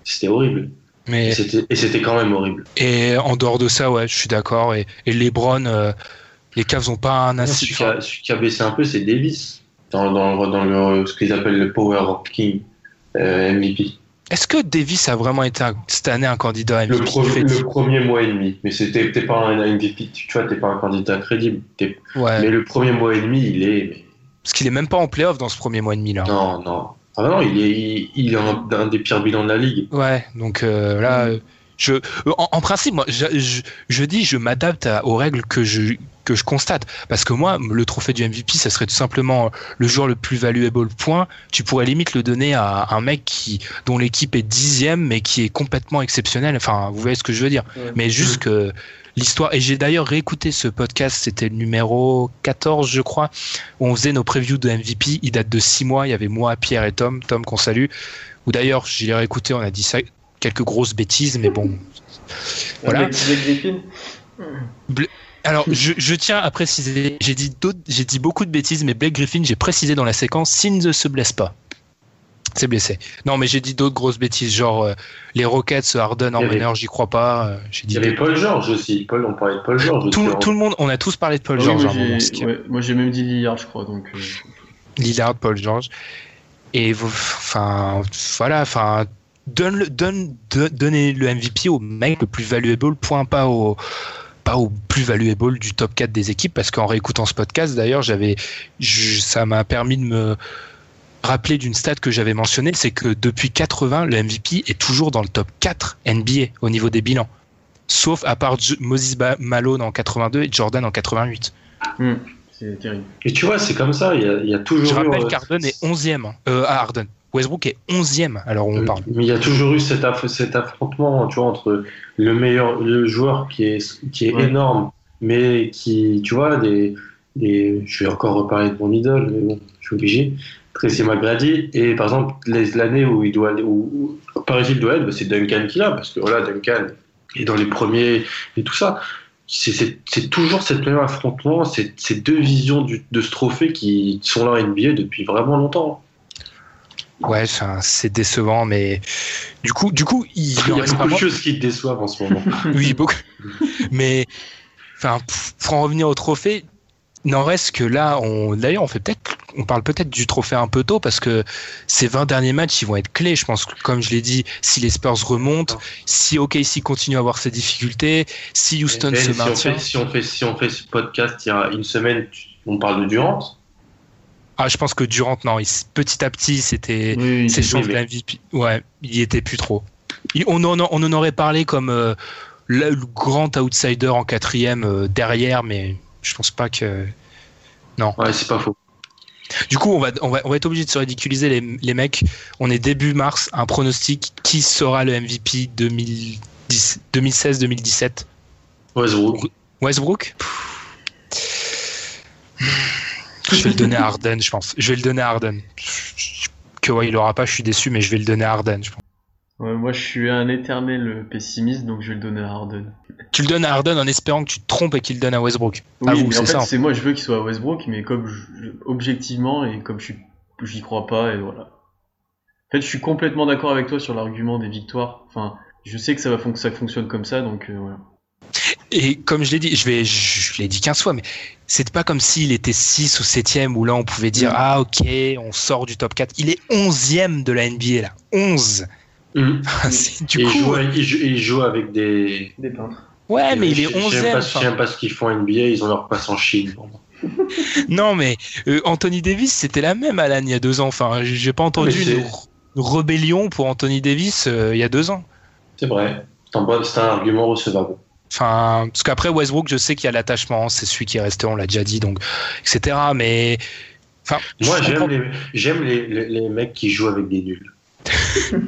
c'était horrible. Mais Et c'était et c'était quand même horrible. et en dehors de ça, ouais, je suis d'accord. Et, et LeBron, euh, les Cavs ont pas un assez. Celui qui, a, qui a baissé un peu, c'est Davis. Dans, dans, dans le, ce qu'ils appellent le Power King euh, MVP. Est-ce que Davis a vraiment été un- cette année un candidat Le, MVP pro- le premier mois et demi. Mais c'était t'es pas un MVP, tu vois, t'es pas un candidat crédible. Ouais. Mais le premier mois et demi, il est. mais- Parce qu'il est même pas en playoff dans ce premier mois et demi là. Non, non. Ah non, il est, il, il est un, un des pires bilans de la ligue. Ouais, donc euh, là, euh, je, euh, en, en principe, moi, je, je, je dis, je m'adapte aux règles que je que je constate, parce que moi, le trophée du MVP, ça serait tout simplement le joueur le plus valuable point. Tu pourrais limite le donner à un mec qui dont l'équipe est dixième, mais qui est complètement exceptionnel. Enfin, vous voyez ce que je veux dire. Mais juste que l'histoire. Et j'ai d'ailleurs réécouté ce podcast, c'était le numéro 14, je crois, où on faisait nos previews de MVP. Il date de six mois. Il y avait moi, Pierre et Tom, Tom qu'on salue. Ou d'ailleurs, j'ai réécouté, on a dit ça, quelques grosses bêtises, mais bon. Voilà. Alors, je, je tiens à préciser, j'ai dit d'autres, j'ai dit beaucoup de bêtises, mais Blake Griffin, j'ai précisé dans la séquence, s'il ne se blesse pas. C'est blessé. Non, mais j'ai dit d'autres grosses bêtises, genre euh, les Rockets, Harden en Il meneur, j'y crois pas. euh, j'ai Il dit y avait Paul George aussi. Paul, on parlait de Paul George. tout, aussi. tout le monde, on a tous parlé de Paul Ah oui, George. moi, j'ai qui- ouais, moi, j'ai même dit Lillard, je crois. Donc, euh, Lillard, Paul George. Et vous- enfin, voilà, enfin, donne le, donne, de- donnez le MVP au mec le plus valuable, point pas au, pas au plus valuable du top 4 des équipes, parce qu'en réécoutant ce podcast, d'ailleurs, j'avais, ça m'a permis de me rappeler d'une stat que j'avais mentionnée, c'est que depuis 80, le MVP est toujours dans le top 4 NBA au niveau des bilans. Sauf à part J- Moses Ba- Malone en 82 et Jordan en 88. hmm, c'est terrible. Et tu vois, c'est comme ça. Il y a, il y a toujours. Je rappelle euh, qu'Arden est 11e hein, euh, à Harden. Westbrook est 11e alors on parle. Mais il y a toujours eu cet, aff- cet affrontement, tu vois, entre le meilleur, le joueur qui est, qui est Ouais. énorme, mais qui, tu vois, des, des, je vais encore reparler de mon idole, mais bon, je suis obligé. Tracy McGrady, et par exemple, l'année où il doit aller, où, où Paris doit être, bah, c'est Duncan qui l'a, parce que voilà, Duncan est dans les premiers et tout ça. C'est- toujours cette même affrontement, ces ces deux visions du- de ce trophée qui sont là en NBA depuis vraiment longtemps. Ouais, c'est décevant, mais du coup, du coup, il, y a beaucoup de choses qui te déçoivent en ce moment. Oui, beaucoup. Mais, enfin, pour en revenir au trophée, n'en reste que là, on, d'ailleurs, on fait peut-être, on parle peut-être du trophée un peu tôt parce que ces 20 derniers matchs, ils vont être clés. Je pense que, comme je l'ai dit, si les Spurs remontent, si OKC continue à avoir ses difficultés, si Houston Ben, se si, on maintient. fait, si, on fait, si on fait ce podcast il y a une semaine, on parle de Durant? Ah, je pense que Durant, non, il- petit à petit, c'était, Oui, ses chances de MVP. Ouais, il y était plus trop. Il- on, en, on en aurait parlé comme euh, le, le grand outsider en quatrième euh, derrière, mais je pense pas que. Ouais, c'est pas faux. Du coup, on va, on va, on va être obligé de se ridiculiser les, les mecs. On est début mars, un pronostic. Qui sera le MVP 2010 2016-2017 Westbrook. Westbrook? Je vais le donner à Harden, je pense. Je vais le donner à Harden. Que ouais, il aura pas, je suis déçu, mais je vais le donner à Harden, je pense. Ouais, moi, je suis un éternel pessimiste, donc je vais le donner à Harden. Tu le donnes à Harden en espérant que tu te trompes et qu'il le donne à Westbrook. à Oui, vous, mais c'est en fait, ça. c'est moi, je veux qu'il soit à Westbrook, mais comme je- objectivement et comme je suis, j'y crois pas, et voilà. En fait, je suis complètement d'accord avec toi sur l'argument des victoires. Enfin, je sais que ça va fon- que ça fonctionne comme ça, donc euh, voilà. Et comme je l'ai dit, je vais, je, je l'ai dit 15 fois, mais c'est pas comme s'il était 6 ou 7ème où là on pouvait dire Mm. ah ok, on sort du top 4. Il est 11ème de la NBA là. 11. Mhm. C'est- du Et il, coup, joue, il, joue, il joue avec des. Des peintres. ouais, mais il est Je- J'aime 11ème. pas, enfin. pas ce qu'ils font en NBA, ils ont leur passe en Chine. pour moi. Non, mais euh, Anthony Davis, c'était la même Alan il y a deux ans. Enfin, j'ai pas entendu une, rébellion pour Anthony Davis euh, il y a deux ans. C'est vrai. C'est un argument recevable. Enfin, parce qu'après Westbrook, je sais qu'il y a l'attachement, c'est celui qui est resté, on l'a déjà dit, donc etc. Mais enfin, Moi, j'aime les, j'aime les, les, les mecs qui jouent avec des nuls.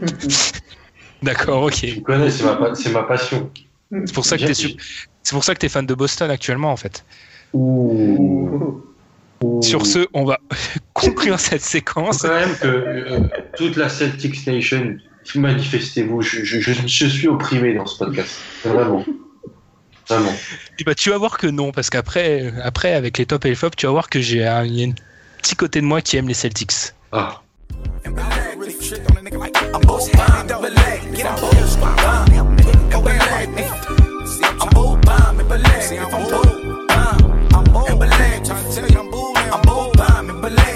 D'accord, ok. Tu connais, c'est ma, pa- c'est ma passion. C'est pour ça que t'es c'est pour ça que t'es fan de Boston actuellement en fait. Ouh. Ouh. Sur ce, on va conclure cette séquence. quand même que euh, toute la Celtics Nation, manifestez-vous. Je, je suis opprimé dans ce podcast. Vraiment. Vraiment. Et bah, tu vas voir que non, parce qu'après, après, avec les tops et les flops, tu vas voir que j'ai un, il y a un petit côté de moi qui aime les Celtics. Ah.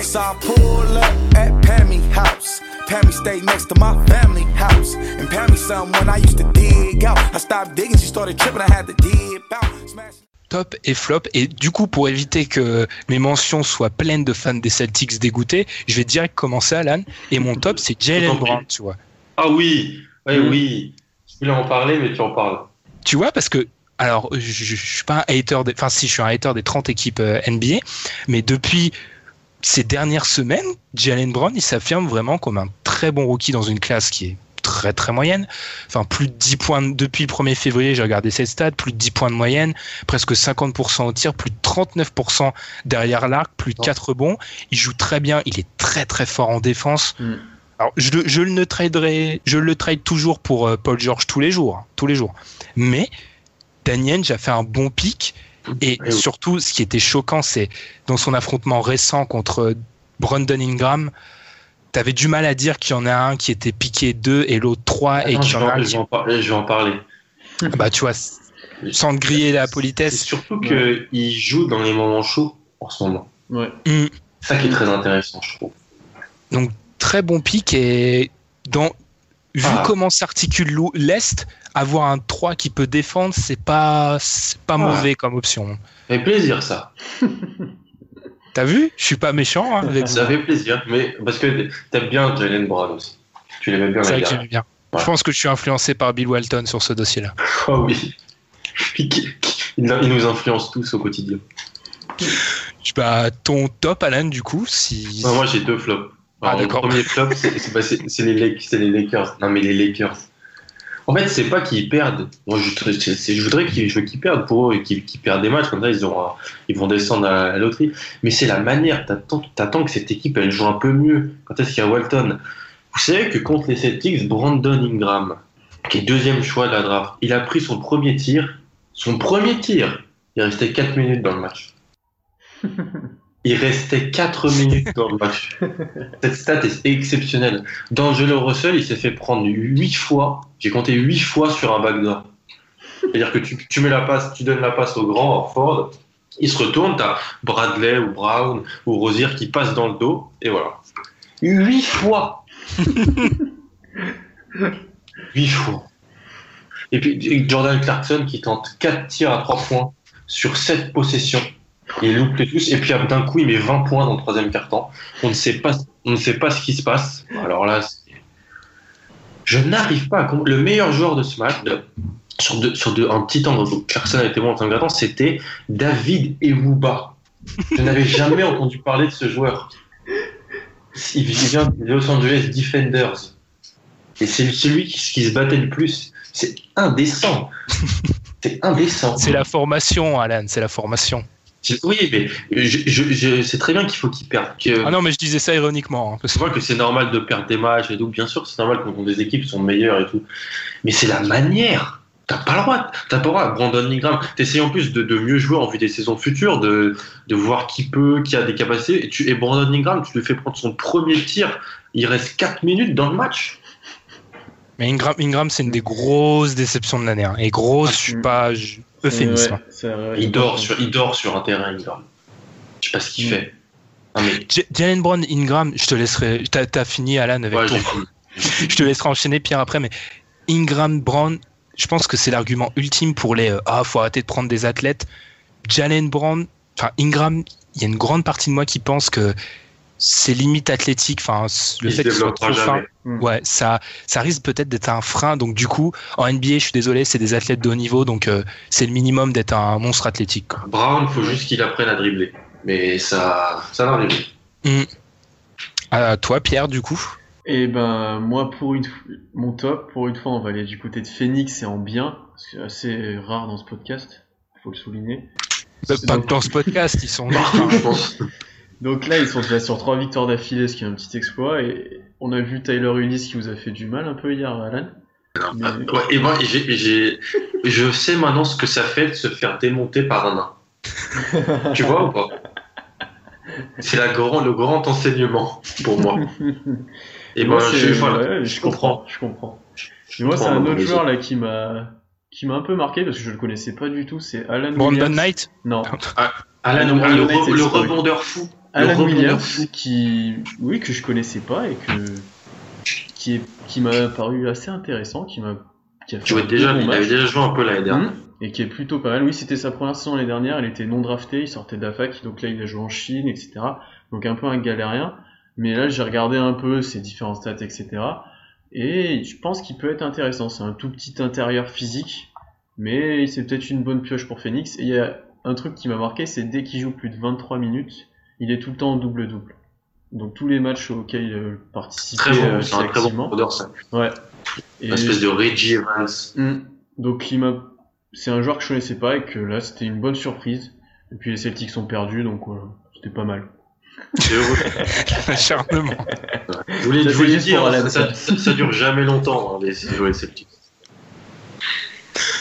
So I pull up at Pammy house. Pammy stay next to my family house. And Pammy someone I used to dig out. I stopped digging, she started tripping, I had to dip out. Smash. Top et flop. Et du coup, pour éviter que mes mentions soient pleines de fans des Celtics dégoûtés, je vais direct commencer, Alan. Et mon top, c'est Jalen. Brown, tu vois. Ah oui. Oui, Mm. oui. Je voulais en parler, mais tu en parles. Tu vois, parce que, alors, je, je, je suis pas un hater, des, enfin, si, je suis un hater des 30 équipes euh, NBA, mais depuis ces dernières semaines, Jalen Brown, il s'affirme vraiment comme un très bon rookie dans une classe qui est très très moyenne. Enfin, plus de 10 points de- depuis le 1er février, j'ai regardé ses stats, plus de 10 points de moyenne, presque 50% au tir, plus de 39% derrière l'arc, plus de 4 rebonds. Il joue très bien, il est très très fort en défense. Mm. Alors, je, le- je le traderai, je le trade toujours pour euh, Paul George tous les jours, hein, tous les jours. Mais Daniel a fait un bon pic et oui. surtout, ce qui était choquant, c'est dans son affrontement récent contre Brandon Ingram, t'avais du mal à dire qu'il y en a un qui était piqué 2 et l'autre 3 et qu'il je, y en a vais, un en- je qui... vais en parler. Je vais en parler. Bah, tu vois, sans te griller la politesse. surtout qu'il joue dans les moments chauds en ce moment. Ouais. C'est ça qui est très intéressant, je trouve. Donc, très bon pic et dans... Vu Ah. comment s'articule l'Est, avoir un 3 qui peut défendre, c'est pas, pas Ah. mauvais comme option. Ça fait plaisir, ça. T'as vu Je suis pas méchant hein, avec Ça vous. fait plaisir. Mais parce que t'aimes bien Jalen Brown aussi. Tu l'aimais bien C'est vrai que j'aime bien. Ouais. Je pense que je suis influencé par Bill Walton sur ce dossier-là. Oh oui. il, nous influence tous au quotidien. Bah, ton top, Alan, du coup, si. Non, moi, j'ai deux flops. Ah, Alors, d'accord. Mon premier flop, c'est bah, les, c'est les Lakers. Non, mais les Lakers. En fait, c'est pas qu'ils perdent. Moi, je, voudrais qu'ils perdent pour eux et qu'ils perdent des matchs. Comme ça, ils, ils vont descendre à la loterie. Mais c'est la manière. T'attends t'attends que cette équipe, elle joue un peu mieux. Quand est-ce qu'il y a Walton? Vous savez que contre les Celtics, Brandon Ingram, qui est deuxième choix de la draft, il a pris son premier tir. Son premier tir. Il restait 4 minutes dans le match. Il restait 4 minutes dans le match. Cette stat est exceptionnelle. D'Angelo Russell, il s'est fait prendre 8 fois. J'ai compté 8 fois sur un backdoor. C'est-à-dire que tu, tu mets la passe, tu donnes la passe au grand, à Ford, il se retourne, t'as Bradley ou Brown ou Rosier qui passe dans le dos, et voilà. 8 fois 8 fois. Et puis Jordan Clarkson qui tente 4 tirs à 3 points sur 7 possessions. Il loupe les tous, et puis d'un coup il met 20 points dans le troisième quart-temps. On ne sait pas, on ne sait pas ce qui se passe. Alors là, je n'arrive pas à comprendre. Le meilleur joueur de ce match, de- sur, de- sur de- un petit temps, donc Clarkson a été bon en tant que c'était David Ewuba. Je n'avais jamais entendu parler de ce joueur. Il vient des Los Angeles Defenders. Et c'est celui qui, qui se battait le plus. C'est indécent. C'est indécent. C'est la formation, Alan, c'est la formation. Oui, mais je, je, je- c'est très bien qu'il faut qu'il perde. Que, Ah non, mais je disais ça ironiquement. hein, parce c'est vrai que c'est normal de perdre des matchs et tout. Bien sûr, c'est normal quand des équipes sont meilleures et tout. Mais c'est la manière. T'as pas le droit. T'as pas le droit. Brandon Ingram, t'essayes en plus de, de mieux jouer en vue des saisons futures, de, de voir qui peut, qui a des capacités. Et, tu, et Brandon Ingram, tu lui fais prendre son premier tir. Il reste 4 minutes dans le match. Mais Ingram, Ingram c'est une des grosses déceptions de l'année. hein. Et grosse, je suis pas je- euphémisme. Ouais, c'est vrai, Il dort sur, il dort sur un terrain, Ingram. Je sais pas ce qu'il Mm. fait. Ah, mais, Jalen Brown, Ingram, je te laisserai. T'as as fini, Alan, avec ouais, ton. je te laisserai enchaîner Pierre après, mais Ingram, Brown, je pense que c'est l'argument ultime pour les euh, ah faut arrêter de prendre des athlètes. Jalen Brown, enfin Ingram, il y a une grande partie de moi qui pense que c'est limite athlétique, enfin le Il fait qu'il soit trop fin, jamais. Mm. ouais ça ça risque peut-être d'être un frein. Donc du coup en NBA, je suis désolé, c'est des athlètes de haut niveau, donc euh, c'est le minimum d'être un monstre athlétique. quoi. Brown, faut juste qu'il apprenne à dribbler. Mais ça, ça n'arrive pas. À toi Pierre du coup. Et ben moi pour une mon top pour une fois on va aller du côté de Phoenix et en bien c'est assez rare dans ce podcast faut le souligner Pas que dans ce podcast, ils sont. Je pense. Donc là ils sont déjà sur trois victoires d'affilée ce qui est un petit exploit et on a vu Tyler Unis qui vous a fait du mal un peu hier Alan Mais- Ah, Ouais, et moi, j'ai, j'ai, je sais maintenant ce que ça fait de se faire démonter par un nain. tu vois ou pas? C'est la grand, le grand enseignement pour moi. Et moi moi, je, voilà, ouais, je comprends je comprends Et moi c'est un autre joueur là qui m'a qui m'a un peu marqué parce que je le connaissais pas du tout c'est Alan Brandon Williams Knight? non Alan, Brandon le, Knight, rebondeur fou. Alan Williams qui oui que je connaissais pas et que qui est qui m'a paru assez intéressant qui m'a qui a fait Tu vois, un déjà, bon il match. avait déjà joué un peu l'année dernière. Mhm. et qui est plutôt pas mal. Oui c'était sa première saison l'année dernière. Il était non drafté. Il sortait de la fac donc là il a joué en Chine etc donc un peu un galérien. Mais là j'ai regardé un peu ses différents stats etc et je pense qu'il peut être intéressant. C'est un tout petit intérieur physique. Mais c'est peut-être une bonne pioche pour Phoenix. Et il y a un truc qui m'a marqué c'est dès qu'il joue plus de 23 minutes il est tout le temps en double-double donc tous les matchs auxquels il participe Très bon, c'est un très bon rebondeur, ça. Ouais. Et Une espèce de Reggie Evans. Hmm. donc il m'a, c'est un joueur que je connaissais pas et que là c'était une bonne surprise. Et puis les Celtics sont perdus donc voilà, c'était pas mal. C'est heureux. Acharnement. Je voulais, je voulais dire, ça, ça- ça dure jamais longtemps, hein, les, les Celtics.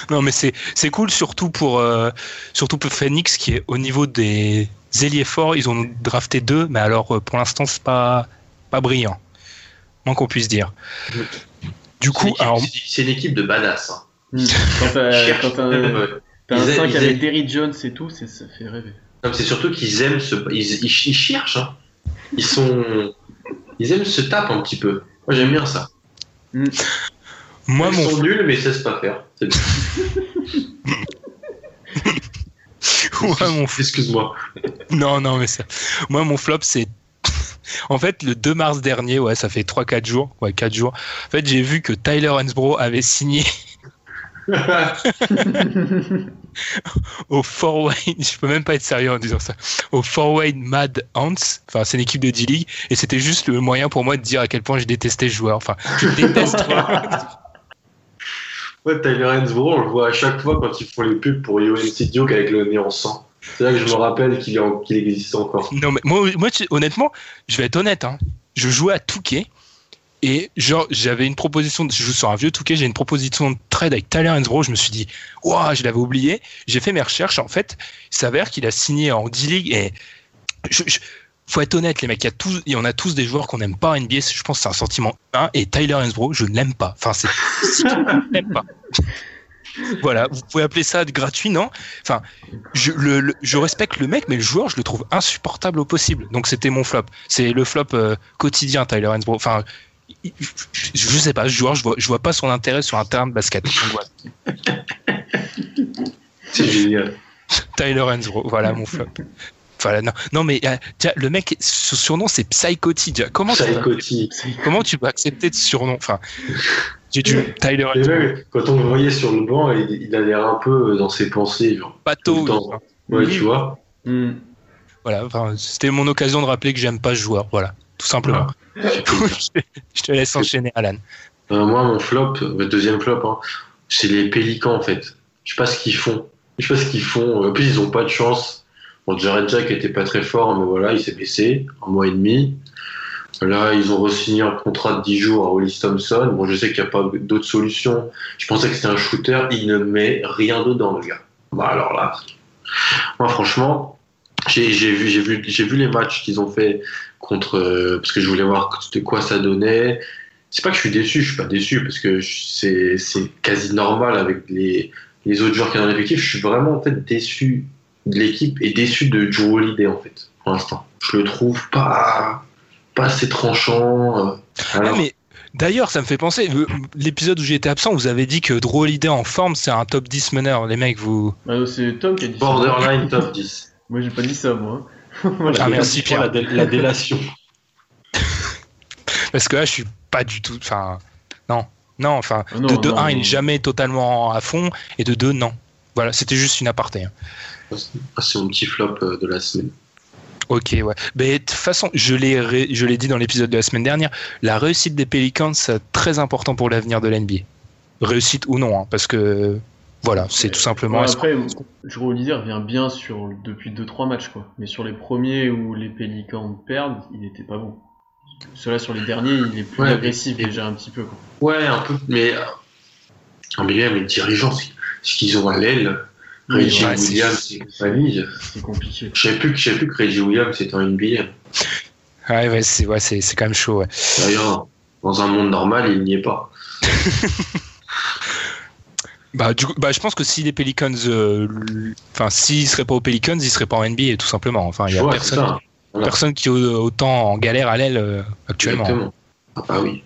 Non, mais c'est c'est cool surtout pour euh, surtout pour Phoenix qui est au niveau des ailiers forts. Ils ont drafté deux, mais alors euh, pour l'instant c'est pas pas brillant, moins qu'on puisse dire. Du C'est coup, une équipe- alors c'est- une équipe de badass. Hein. Hmm. Quand t'as, un- euh, t'as un ils aiment- 5 ils avec aiment- Derrick Jones et tout, c'est, ça fait rêver. C'est surtout qu'ils aiment se, ils, ils, ils cherchent. Hein. Ils sont, ils aiment se taper un petit peu. Moi j'aime bien ça. moi ils mon sont nuls mais ils savent pas faire. C'est bien. ouais, mon Excuse-moi. Non, non, mais ça. Moi, mon flop, c'est. En fait, le 2 mars dernier, ouais, ça fait 3-4 jours. Ouais, 4 jours. En fait, j'ai vu que Tyler Hansbrough avait signé. au Fort Wayne, je peux même pas être sérieux en disant ça, au Fort Wayne Mad Ants, enfin c'est une équipe de D-League, et c'était juste le moyen pour moi de dire à quel point je détestais ce joueur. Enfin, je déteste. Ouais, Tyler Hensborough, on le voit à chaque fois quand ils font les pubs pour UNC Duke avec le nez en sang. C'est là que je me rappelle qu'il en- existe encore. non mais moi, honnêtement, je vais être honnête, hein. je jouais à Touquet. Et genre, j'avais une proposition, je joue sur un vieux Touquet, j'ai une proposition de trade avec Tyler Hensbrough, je me suis dit, waouh, je l'avais oublié. J'ai fait mes recherches, en fait, il s'avère qu'il a signé en D-League et faut être honnête, les mecs, il y a tous, en a tous des joueurs qu'on n'aime pas en NBA, je pense que c'est un sentiment humain, et Tyler Hensbrough, je ne l'aime pas. Enfin, c'est, ne l'aimes pas. Voilà, vous pouvez appeler ça gratuit, non? Enfin, je, le, le- je respecte le mec, mais le joueur, je le trouve insupportable au possible. Donc c'était mon flop. C'est le flop euh, quotidien, Tyler Hensbrough. Enfin, je, je, je sais pas, ce joueur, je vois, je vois pas son intérêt sur un terrain de basket. C'est génial. Tyler Hensbrough, voilà mon flop. Voilà, non, non mais euh, tiens, le mec, son surnom c'est Psychoty. Comment Psychoty. comment tu peux accepter ce surnom? Enfin, j'ai dû Tyler même, quand on le voyait sur le banc, il, il a l'air un peu dans ses pensées. Genre. bateau. enfin, Ouais, Oui. tu vois. Hmm. Voilà, enfin, c'était mon occasion de rappeler que j'aime pas ce joueur. Voilà, tout simplement. je, te, je te laisse enchaîner, Alan. Euh, moi, mon flop, le deuxième flop, hein, c'est les Pélicans en fait. Je sais pas ce qu'ils font. Je sais pas ce qu'ils font. En plus, ils ont pas de chance. Bon, Jared Jack était pas très fort, mais voilà, il s'est blessé un mois et demi. Là, ils ont re-signé un contrat de 10 jours à Hollis Thompson. Bon, je sais qu'il n'y a pas d'autre solution. Je pensais que c'était un shooter. Il ne met rien dedans, le gars. Bah, alors là, moi, franchement, j'ai vu, vu, vu les matchs qu'ils ont fait contre, euh, parce que je voulais voir de quoi ça donnait. C'est pas que je suis déçu, je suis pas déçu parce que c'est quasi normal avec les, les autres joueurs qui sont dans l'effectif. Je suis vraiment en fait déçu l'équipe et déçu de Joe Holiday en fait pour l'instant. Je le trouve pas pas assez tranchant. euh. Ah, mais d'ailleurs, ça me fait penser, l'épisode où j'ai été absent, vous avez dit que Drew Holiday en forme, c'est un top 10 meneur. Les mecs, vous. Ah, c'est Tom qui a dit ça. borderline top 10. Moi, j'ai pas dit ça, moi. Ah, merci, Pierre. La, dé- la délation. Parce que là, je suis pas du tout. Enfin, non. Non, enfin, Ah non, de, de non, 1, il non. est jamais totalement à fond, et de 2, non. Voilà, c'était juste une aparté. C'est mon petit flop euh, de la semaine. Ok, ouais. Mais de toute façon, je l'ai, ré- je l'ai dit dans l'épisode de la semaine dernière, la réussite des Pelicans, c'est très important pour l'avenir de l'NBA. Réussite ou non, hein, parce que voilà, c'est tout simplement. Ouais, après, Drew Holiday revient bien sur, depuis 2-3 matchs, quoi. Mais sur les premiers où les Pélicans perdent, il était pas bon. Cela sur les derniers, il est plus Ouais, agressif et- déjà un petit peu, quoi. Ouais, un peu, mais euh, en mais même les dirigeants, c'est- ce qu'ils ont à l'aile, Reggie ouais, c'est- Williams et compagnie. C'est compliqué. Je savais plus, que- je savais plus que Reggie Williams était en NBA. Ouais, ouais, c'est, ouais, c'est, c'est quand même chaud. Ouais. D'ailleurs, dans un monde normal, il n'y est pas. Bah, du coup, bah, je pense que si les Pelicans, euh, enfin, s'ils seraient pas aux Pelicans, ils seraient pas en NBA, tout simplement. Enfin, il y a Ouais, personne. Voilà. personne qui est au- autant en galère à l'aile euh, actuellement. Exactement. Ah bah oui.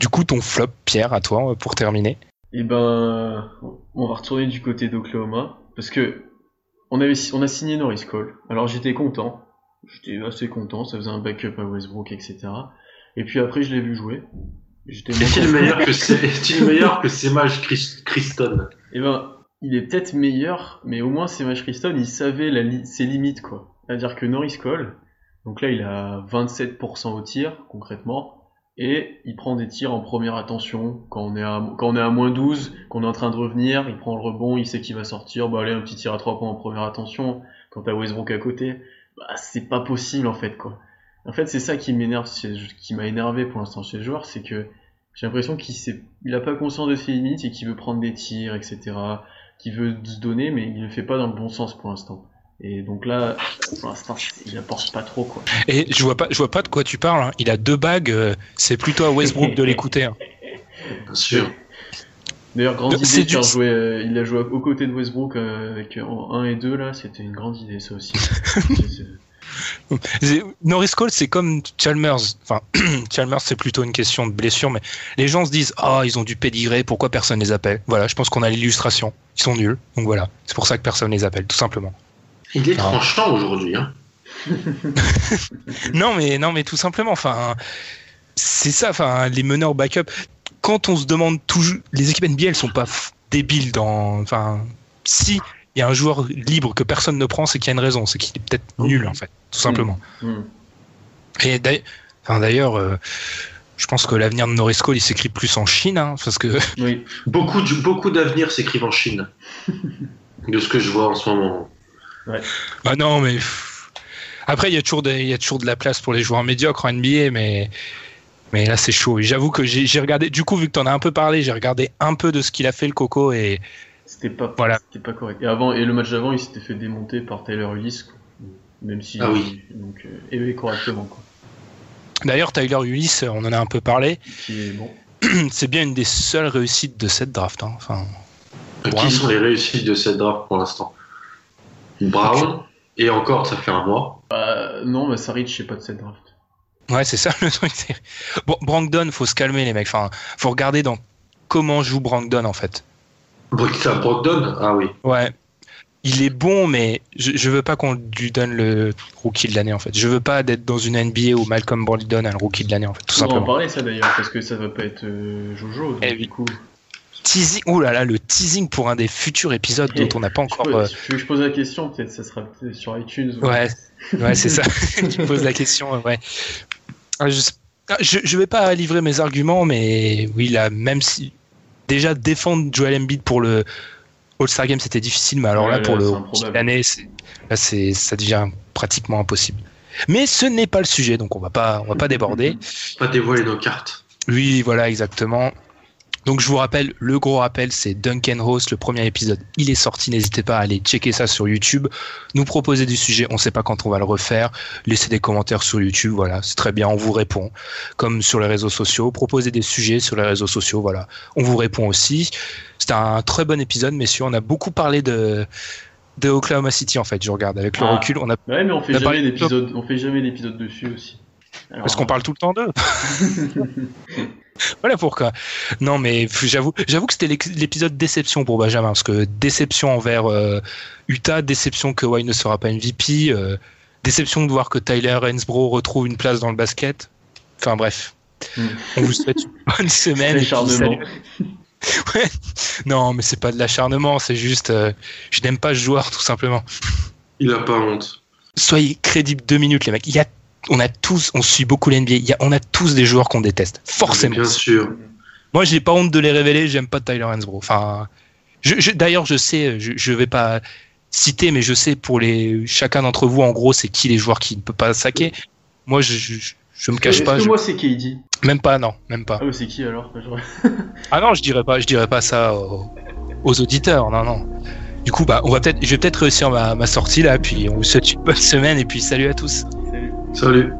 Du coup, ton flop, Pierre, à toi, pour terminer. Et ben, on va retourner du côté d'Oklahoma parce que on avait, on a signé Norris Cole. Alors j'étais content, j'étais assez content, ça faisait un backup à Westbrook, etc. Et puis après je l'ai vu jouer. Est-il meilleur que est-il meilleur que Semaj Christon? Eh ben, il est peut-être meilleur, mais au moins Semaj Christon, il savait la li- ses limites, quoi. C'est-à-dire que Norris Cole, donc là il a 27% au tir, concrètement, et il prend des tirs en première attention, quand on est à, quand on est à moins 12, qu'on est en train de revenir, il prend le rebond, il sait qu'il va sortir, bah allez, un petit tir à 3 points en première attention, quand t'as Westbrook à côté, bah c'est pas possible en fait, quoi. En fait, c'est ça qui m'énerve, qui m'a énervé pour l'instant chez le joueur, c'est que j'ai l'impression qu'il sait, il a pas conscience de ses limites et qu'il veut prendre des tirs, etc. Qu'il veut se donner, mais il le fait pas dans le bon sens pour l'instant. Et donc là, pour l'instant, il apporte pas trop, quoi. Et je vois pas, je vois pas de quoi tu parles. hein. Il a deux bagues. euh, c'est plutôt à Westbrook de l'écouter. hein. Bien sûr. D'ailleurs, grande idée de faire du- jouer, euh, il a joué aux côtés de Westbrook euh, avec euh, en 1 et 2 là, c'était une grande idée ça aussi. Norris Cole, c'est comme Chalmers. Enfin, Chalmers, c'est plutôt une question de blessure, mais les gens se disent Ah, ils ont du pédigré, pourquoi personne les appelle? Voilà, je pense qu'on a l'illustration. Ils sont nuls, donc voilà. C'est pour ça que personne les appelle, tout simplement. Il est tranchant aujourd'hui. Hein. Non, mais, non, mais tout simplement, enfin, c'est ça, enfin, les meneurs backup. Quand on se demande toujours, les équipes NBA, elles sont pas débiles dans, enfin, si y a un joueur libre que personne ne prend, c'est qu'il y a une raison, c'est qu'il est peut-être nul en fait, tout simplement. Mm. Et d'ailleurs, enfin, euh, je pense que l'avenir de Norris Cole, il s'écrit plus en Chine, hein, parce que Oui. Beaucoup, beaucoup d'avenir s'écrivent en Chine. de ce que je vois en ce moment. Ah non, mais après il y a toujours des- y a toujours de la place pour les joueurs médiocres en NBA, mais mais là c'est chaud. Et J'avoue que j'ai regardé. Du coup, vu que t'en as un peu parlé, j'ai regardé un peu de ce qu'il a fait le Coco et C'était pas, Voilà. c'était pas correct. Et avant, et le match d'avant, il s'était fait démonter par Tyler Ulis, quoi. Même si. Ah oui. Donc, euh, et correctement, quoi. d'ailleurs Tyler Ulis, on en a un peu parlé. Qui bon. C'est bien une des seules réussites de cette draft. hein. Enfin, Qui Ouais. sont les réussites de cette draft pour l'instant? Brown, et encore, ça fait un mois. Bah, non, bah, Saric, je sais pas de cette draft. Ouais, c'est ça le truc. Bon, Brandon, faut se calmer les mecs. Enfin, faut regarder dans comment joue Brandon en fait. Ça, Brogdon Ah oui. Ouais. Il est bon, mais je, je veux pas qu'on lui donne le rookie de l'année en fait. Je veux pas d'être dans une NBA où Malcolm Brogdon a le rookie de l'année en fait, tout On va en parler, ça d'ailleurs, parce que ça va pas être euh, Jojo. Donc, Eh du coup. Teasing, ouh là là, le teasing pour un des futurs épisodes dont on n'a pas encore. euh, je pose la question, peut-être ça sera sur iTunes. ou- Ouais, ouais, c'est ça. tu poses la question, ouais. Ah, Je, ah, je, je vais pas livrer mes arguments, mais oui, là, même si déjà défendre Joel Embiid pour le All-Star Game c'était difficile, mais alors Ouais, là pour le l'année, là c'est ça devient pratiquement impossible. Mais ce n'est pas le sujet, donc on va pas on va pas déborder. Pas dévoiler nos cartes. Oui, voilà, exactement. Donc je vous rappelle, le gros rappel, c'est Duncan Host, le premier épisode, il est sorti, n'hésitez pas à aller checker ça sur YouTube, nous proposer du sujet, on sait pas quand on va le refaire, laissez des commentaires sur YouTube, voilà, c'est très bien, on vous répond, comme sur les réseaux sociaux, proposez des sujets sur les réseaux sociaux, voilà, on vous répond aussi. C'était un très bon épisode, messieurs, on a beaucoup parlé de de Oklahoma City en fait, je regarde avec le Ah. recul, on a Ouais, mais on fait On jamais parlé de d'épisode, on fait jamais d'épisode dessus aussi. Alors, Parce qu'on parle tout le temps d'eux. voilà pourquoi. Non, mais j'avoue, j'avoue que c'était l'épisode déception pour Benjamin, parce que déception envers euh, Utah, déception que Wayne ne sera pas MVP, euh, déception de voir que Tyler Hensbrough retrouve une place dans le basket. Enfin bref, Mm. on vous souhaite une bonne semaine. L'acharnement. Ouais. Non, mais c'est pas de l'acharnement, c'est juste, euh, je n'aime pas ce joueur tout simplement. Il a pas honte. Soyez crédibles deux minutes, les mecs. Il y a, on a tous, on suit beaucoup l'NBA. Il y a, on a tous des joueurs qu'on déteste, forcément. Bien sûr. Moi, j'ai pas honte de les révéler. J'aime pas Tyler Hansbrough. Enfin, je, je- d'ailleurs, je sais, je, je vais pas citer, mais je sais pour les chacun d'entre vous, en gros, c'est qui les joueurs qui ne peut pas saquer. Moi, je, je, je me cache pas. que je- moi c'est KD Même pas, non, même pas. Ah, c'est qui alors? Ah non, je dirais pas, je dirais pas ça aux, aux auditeurs. Non, non. Du coup, bah, on va peut-être, je vais peut-être réussir ma, ma sortie là, puis on vous souhaite une bonne semaine et puis salut à tous. Salut.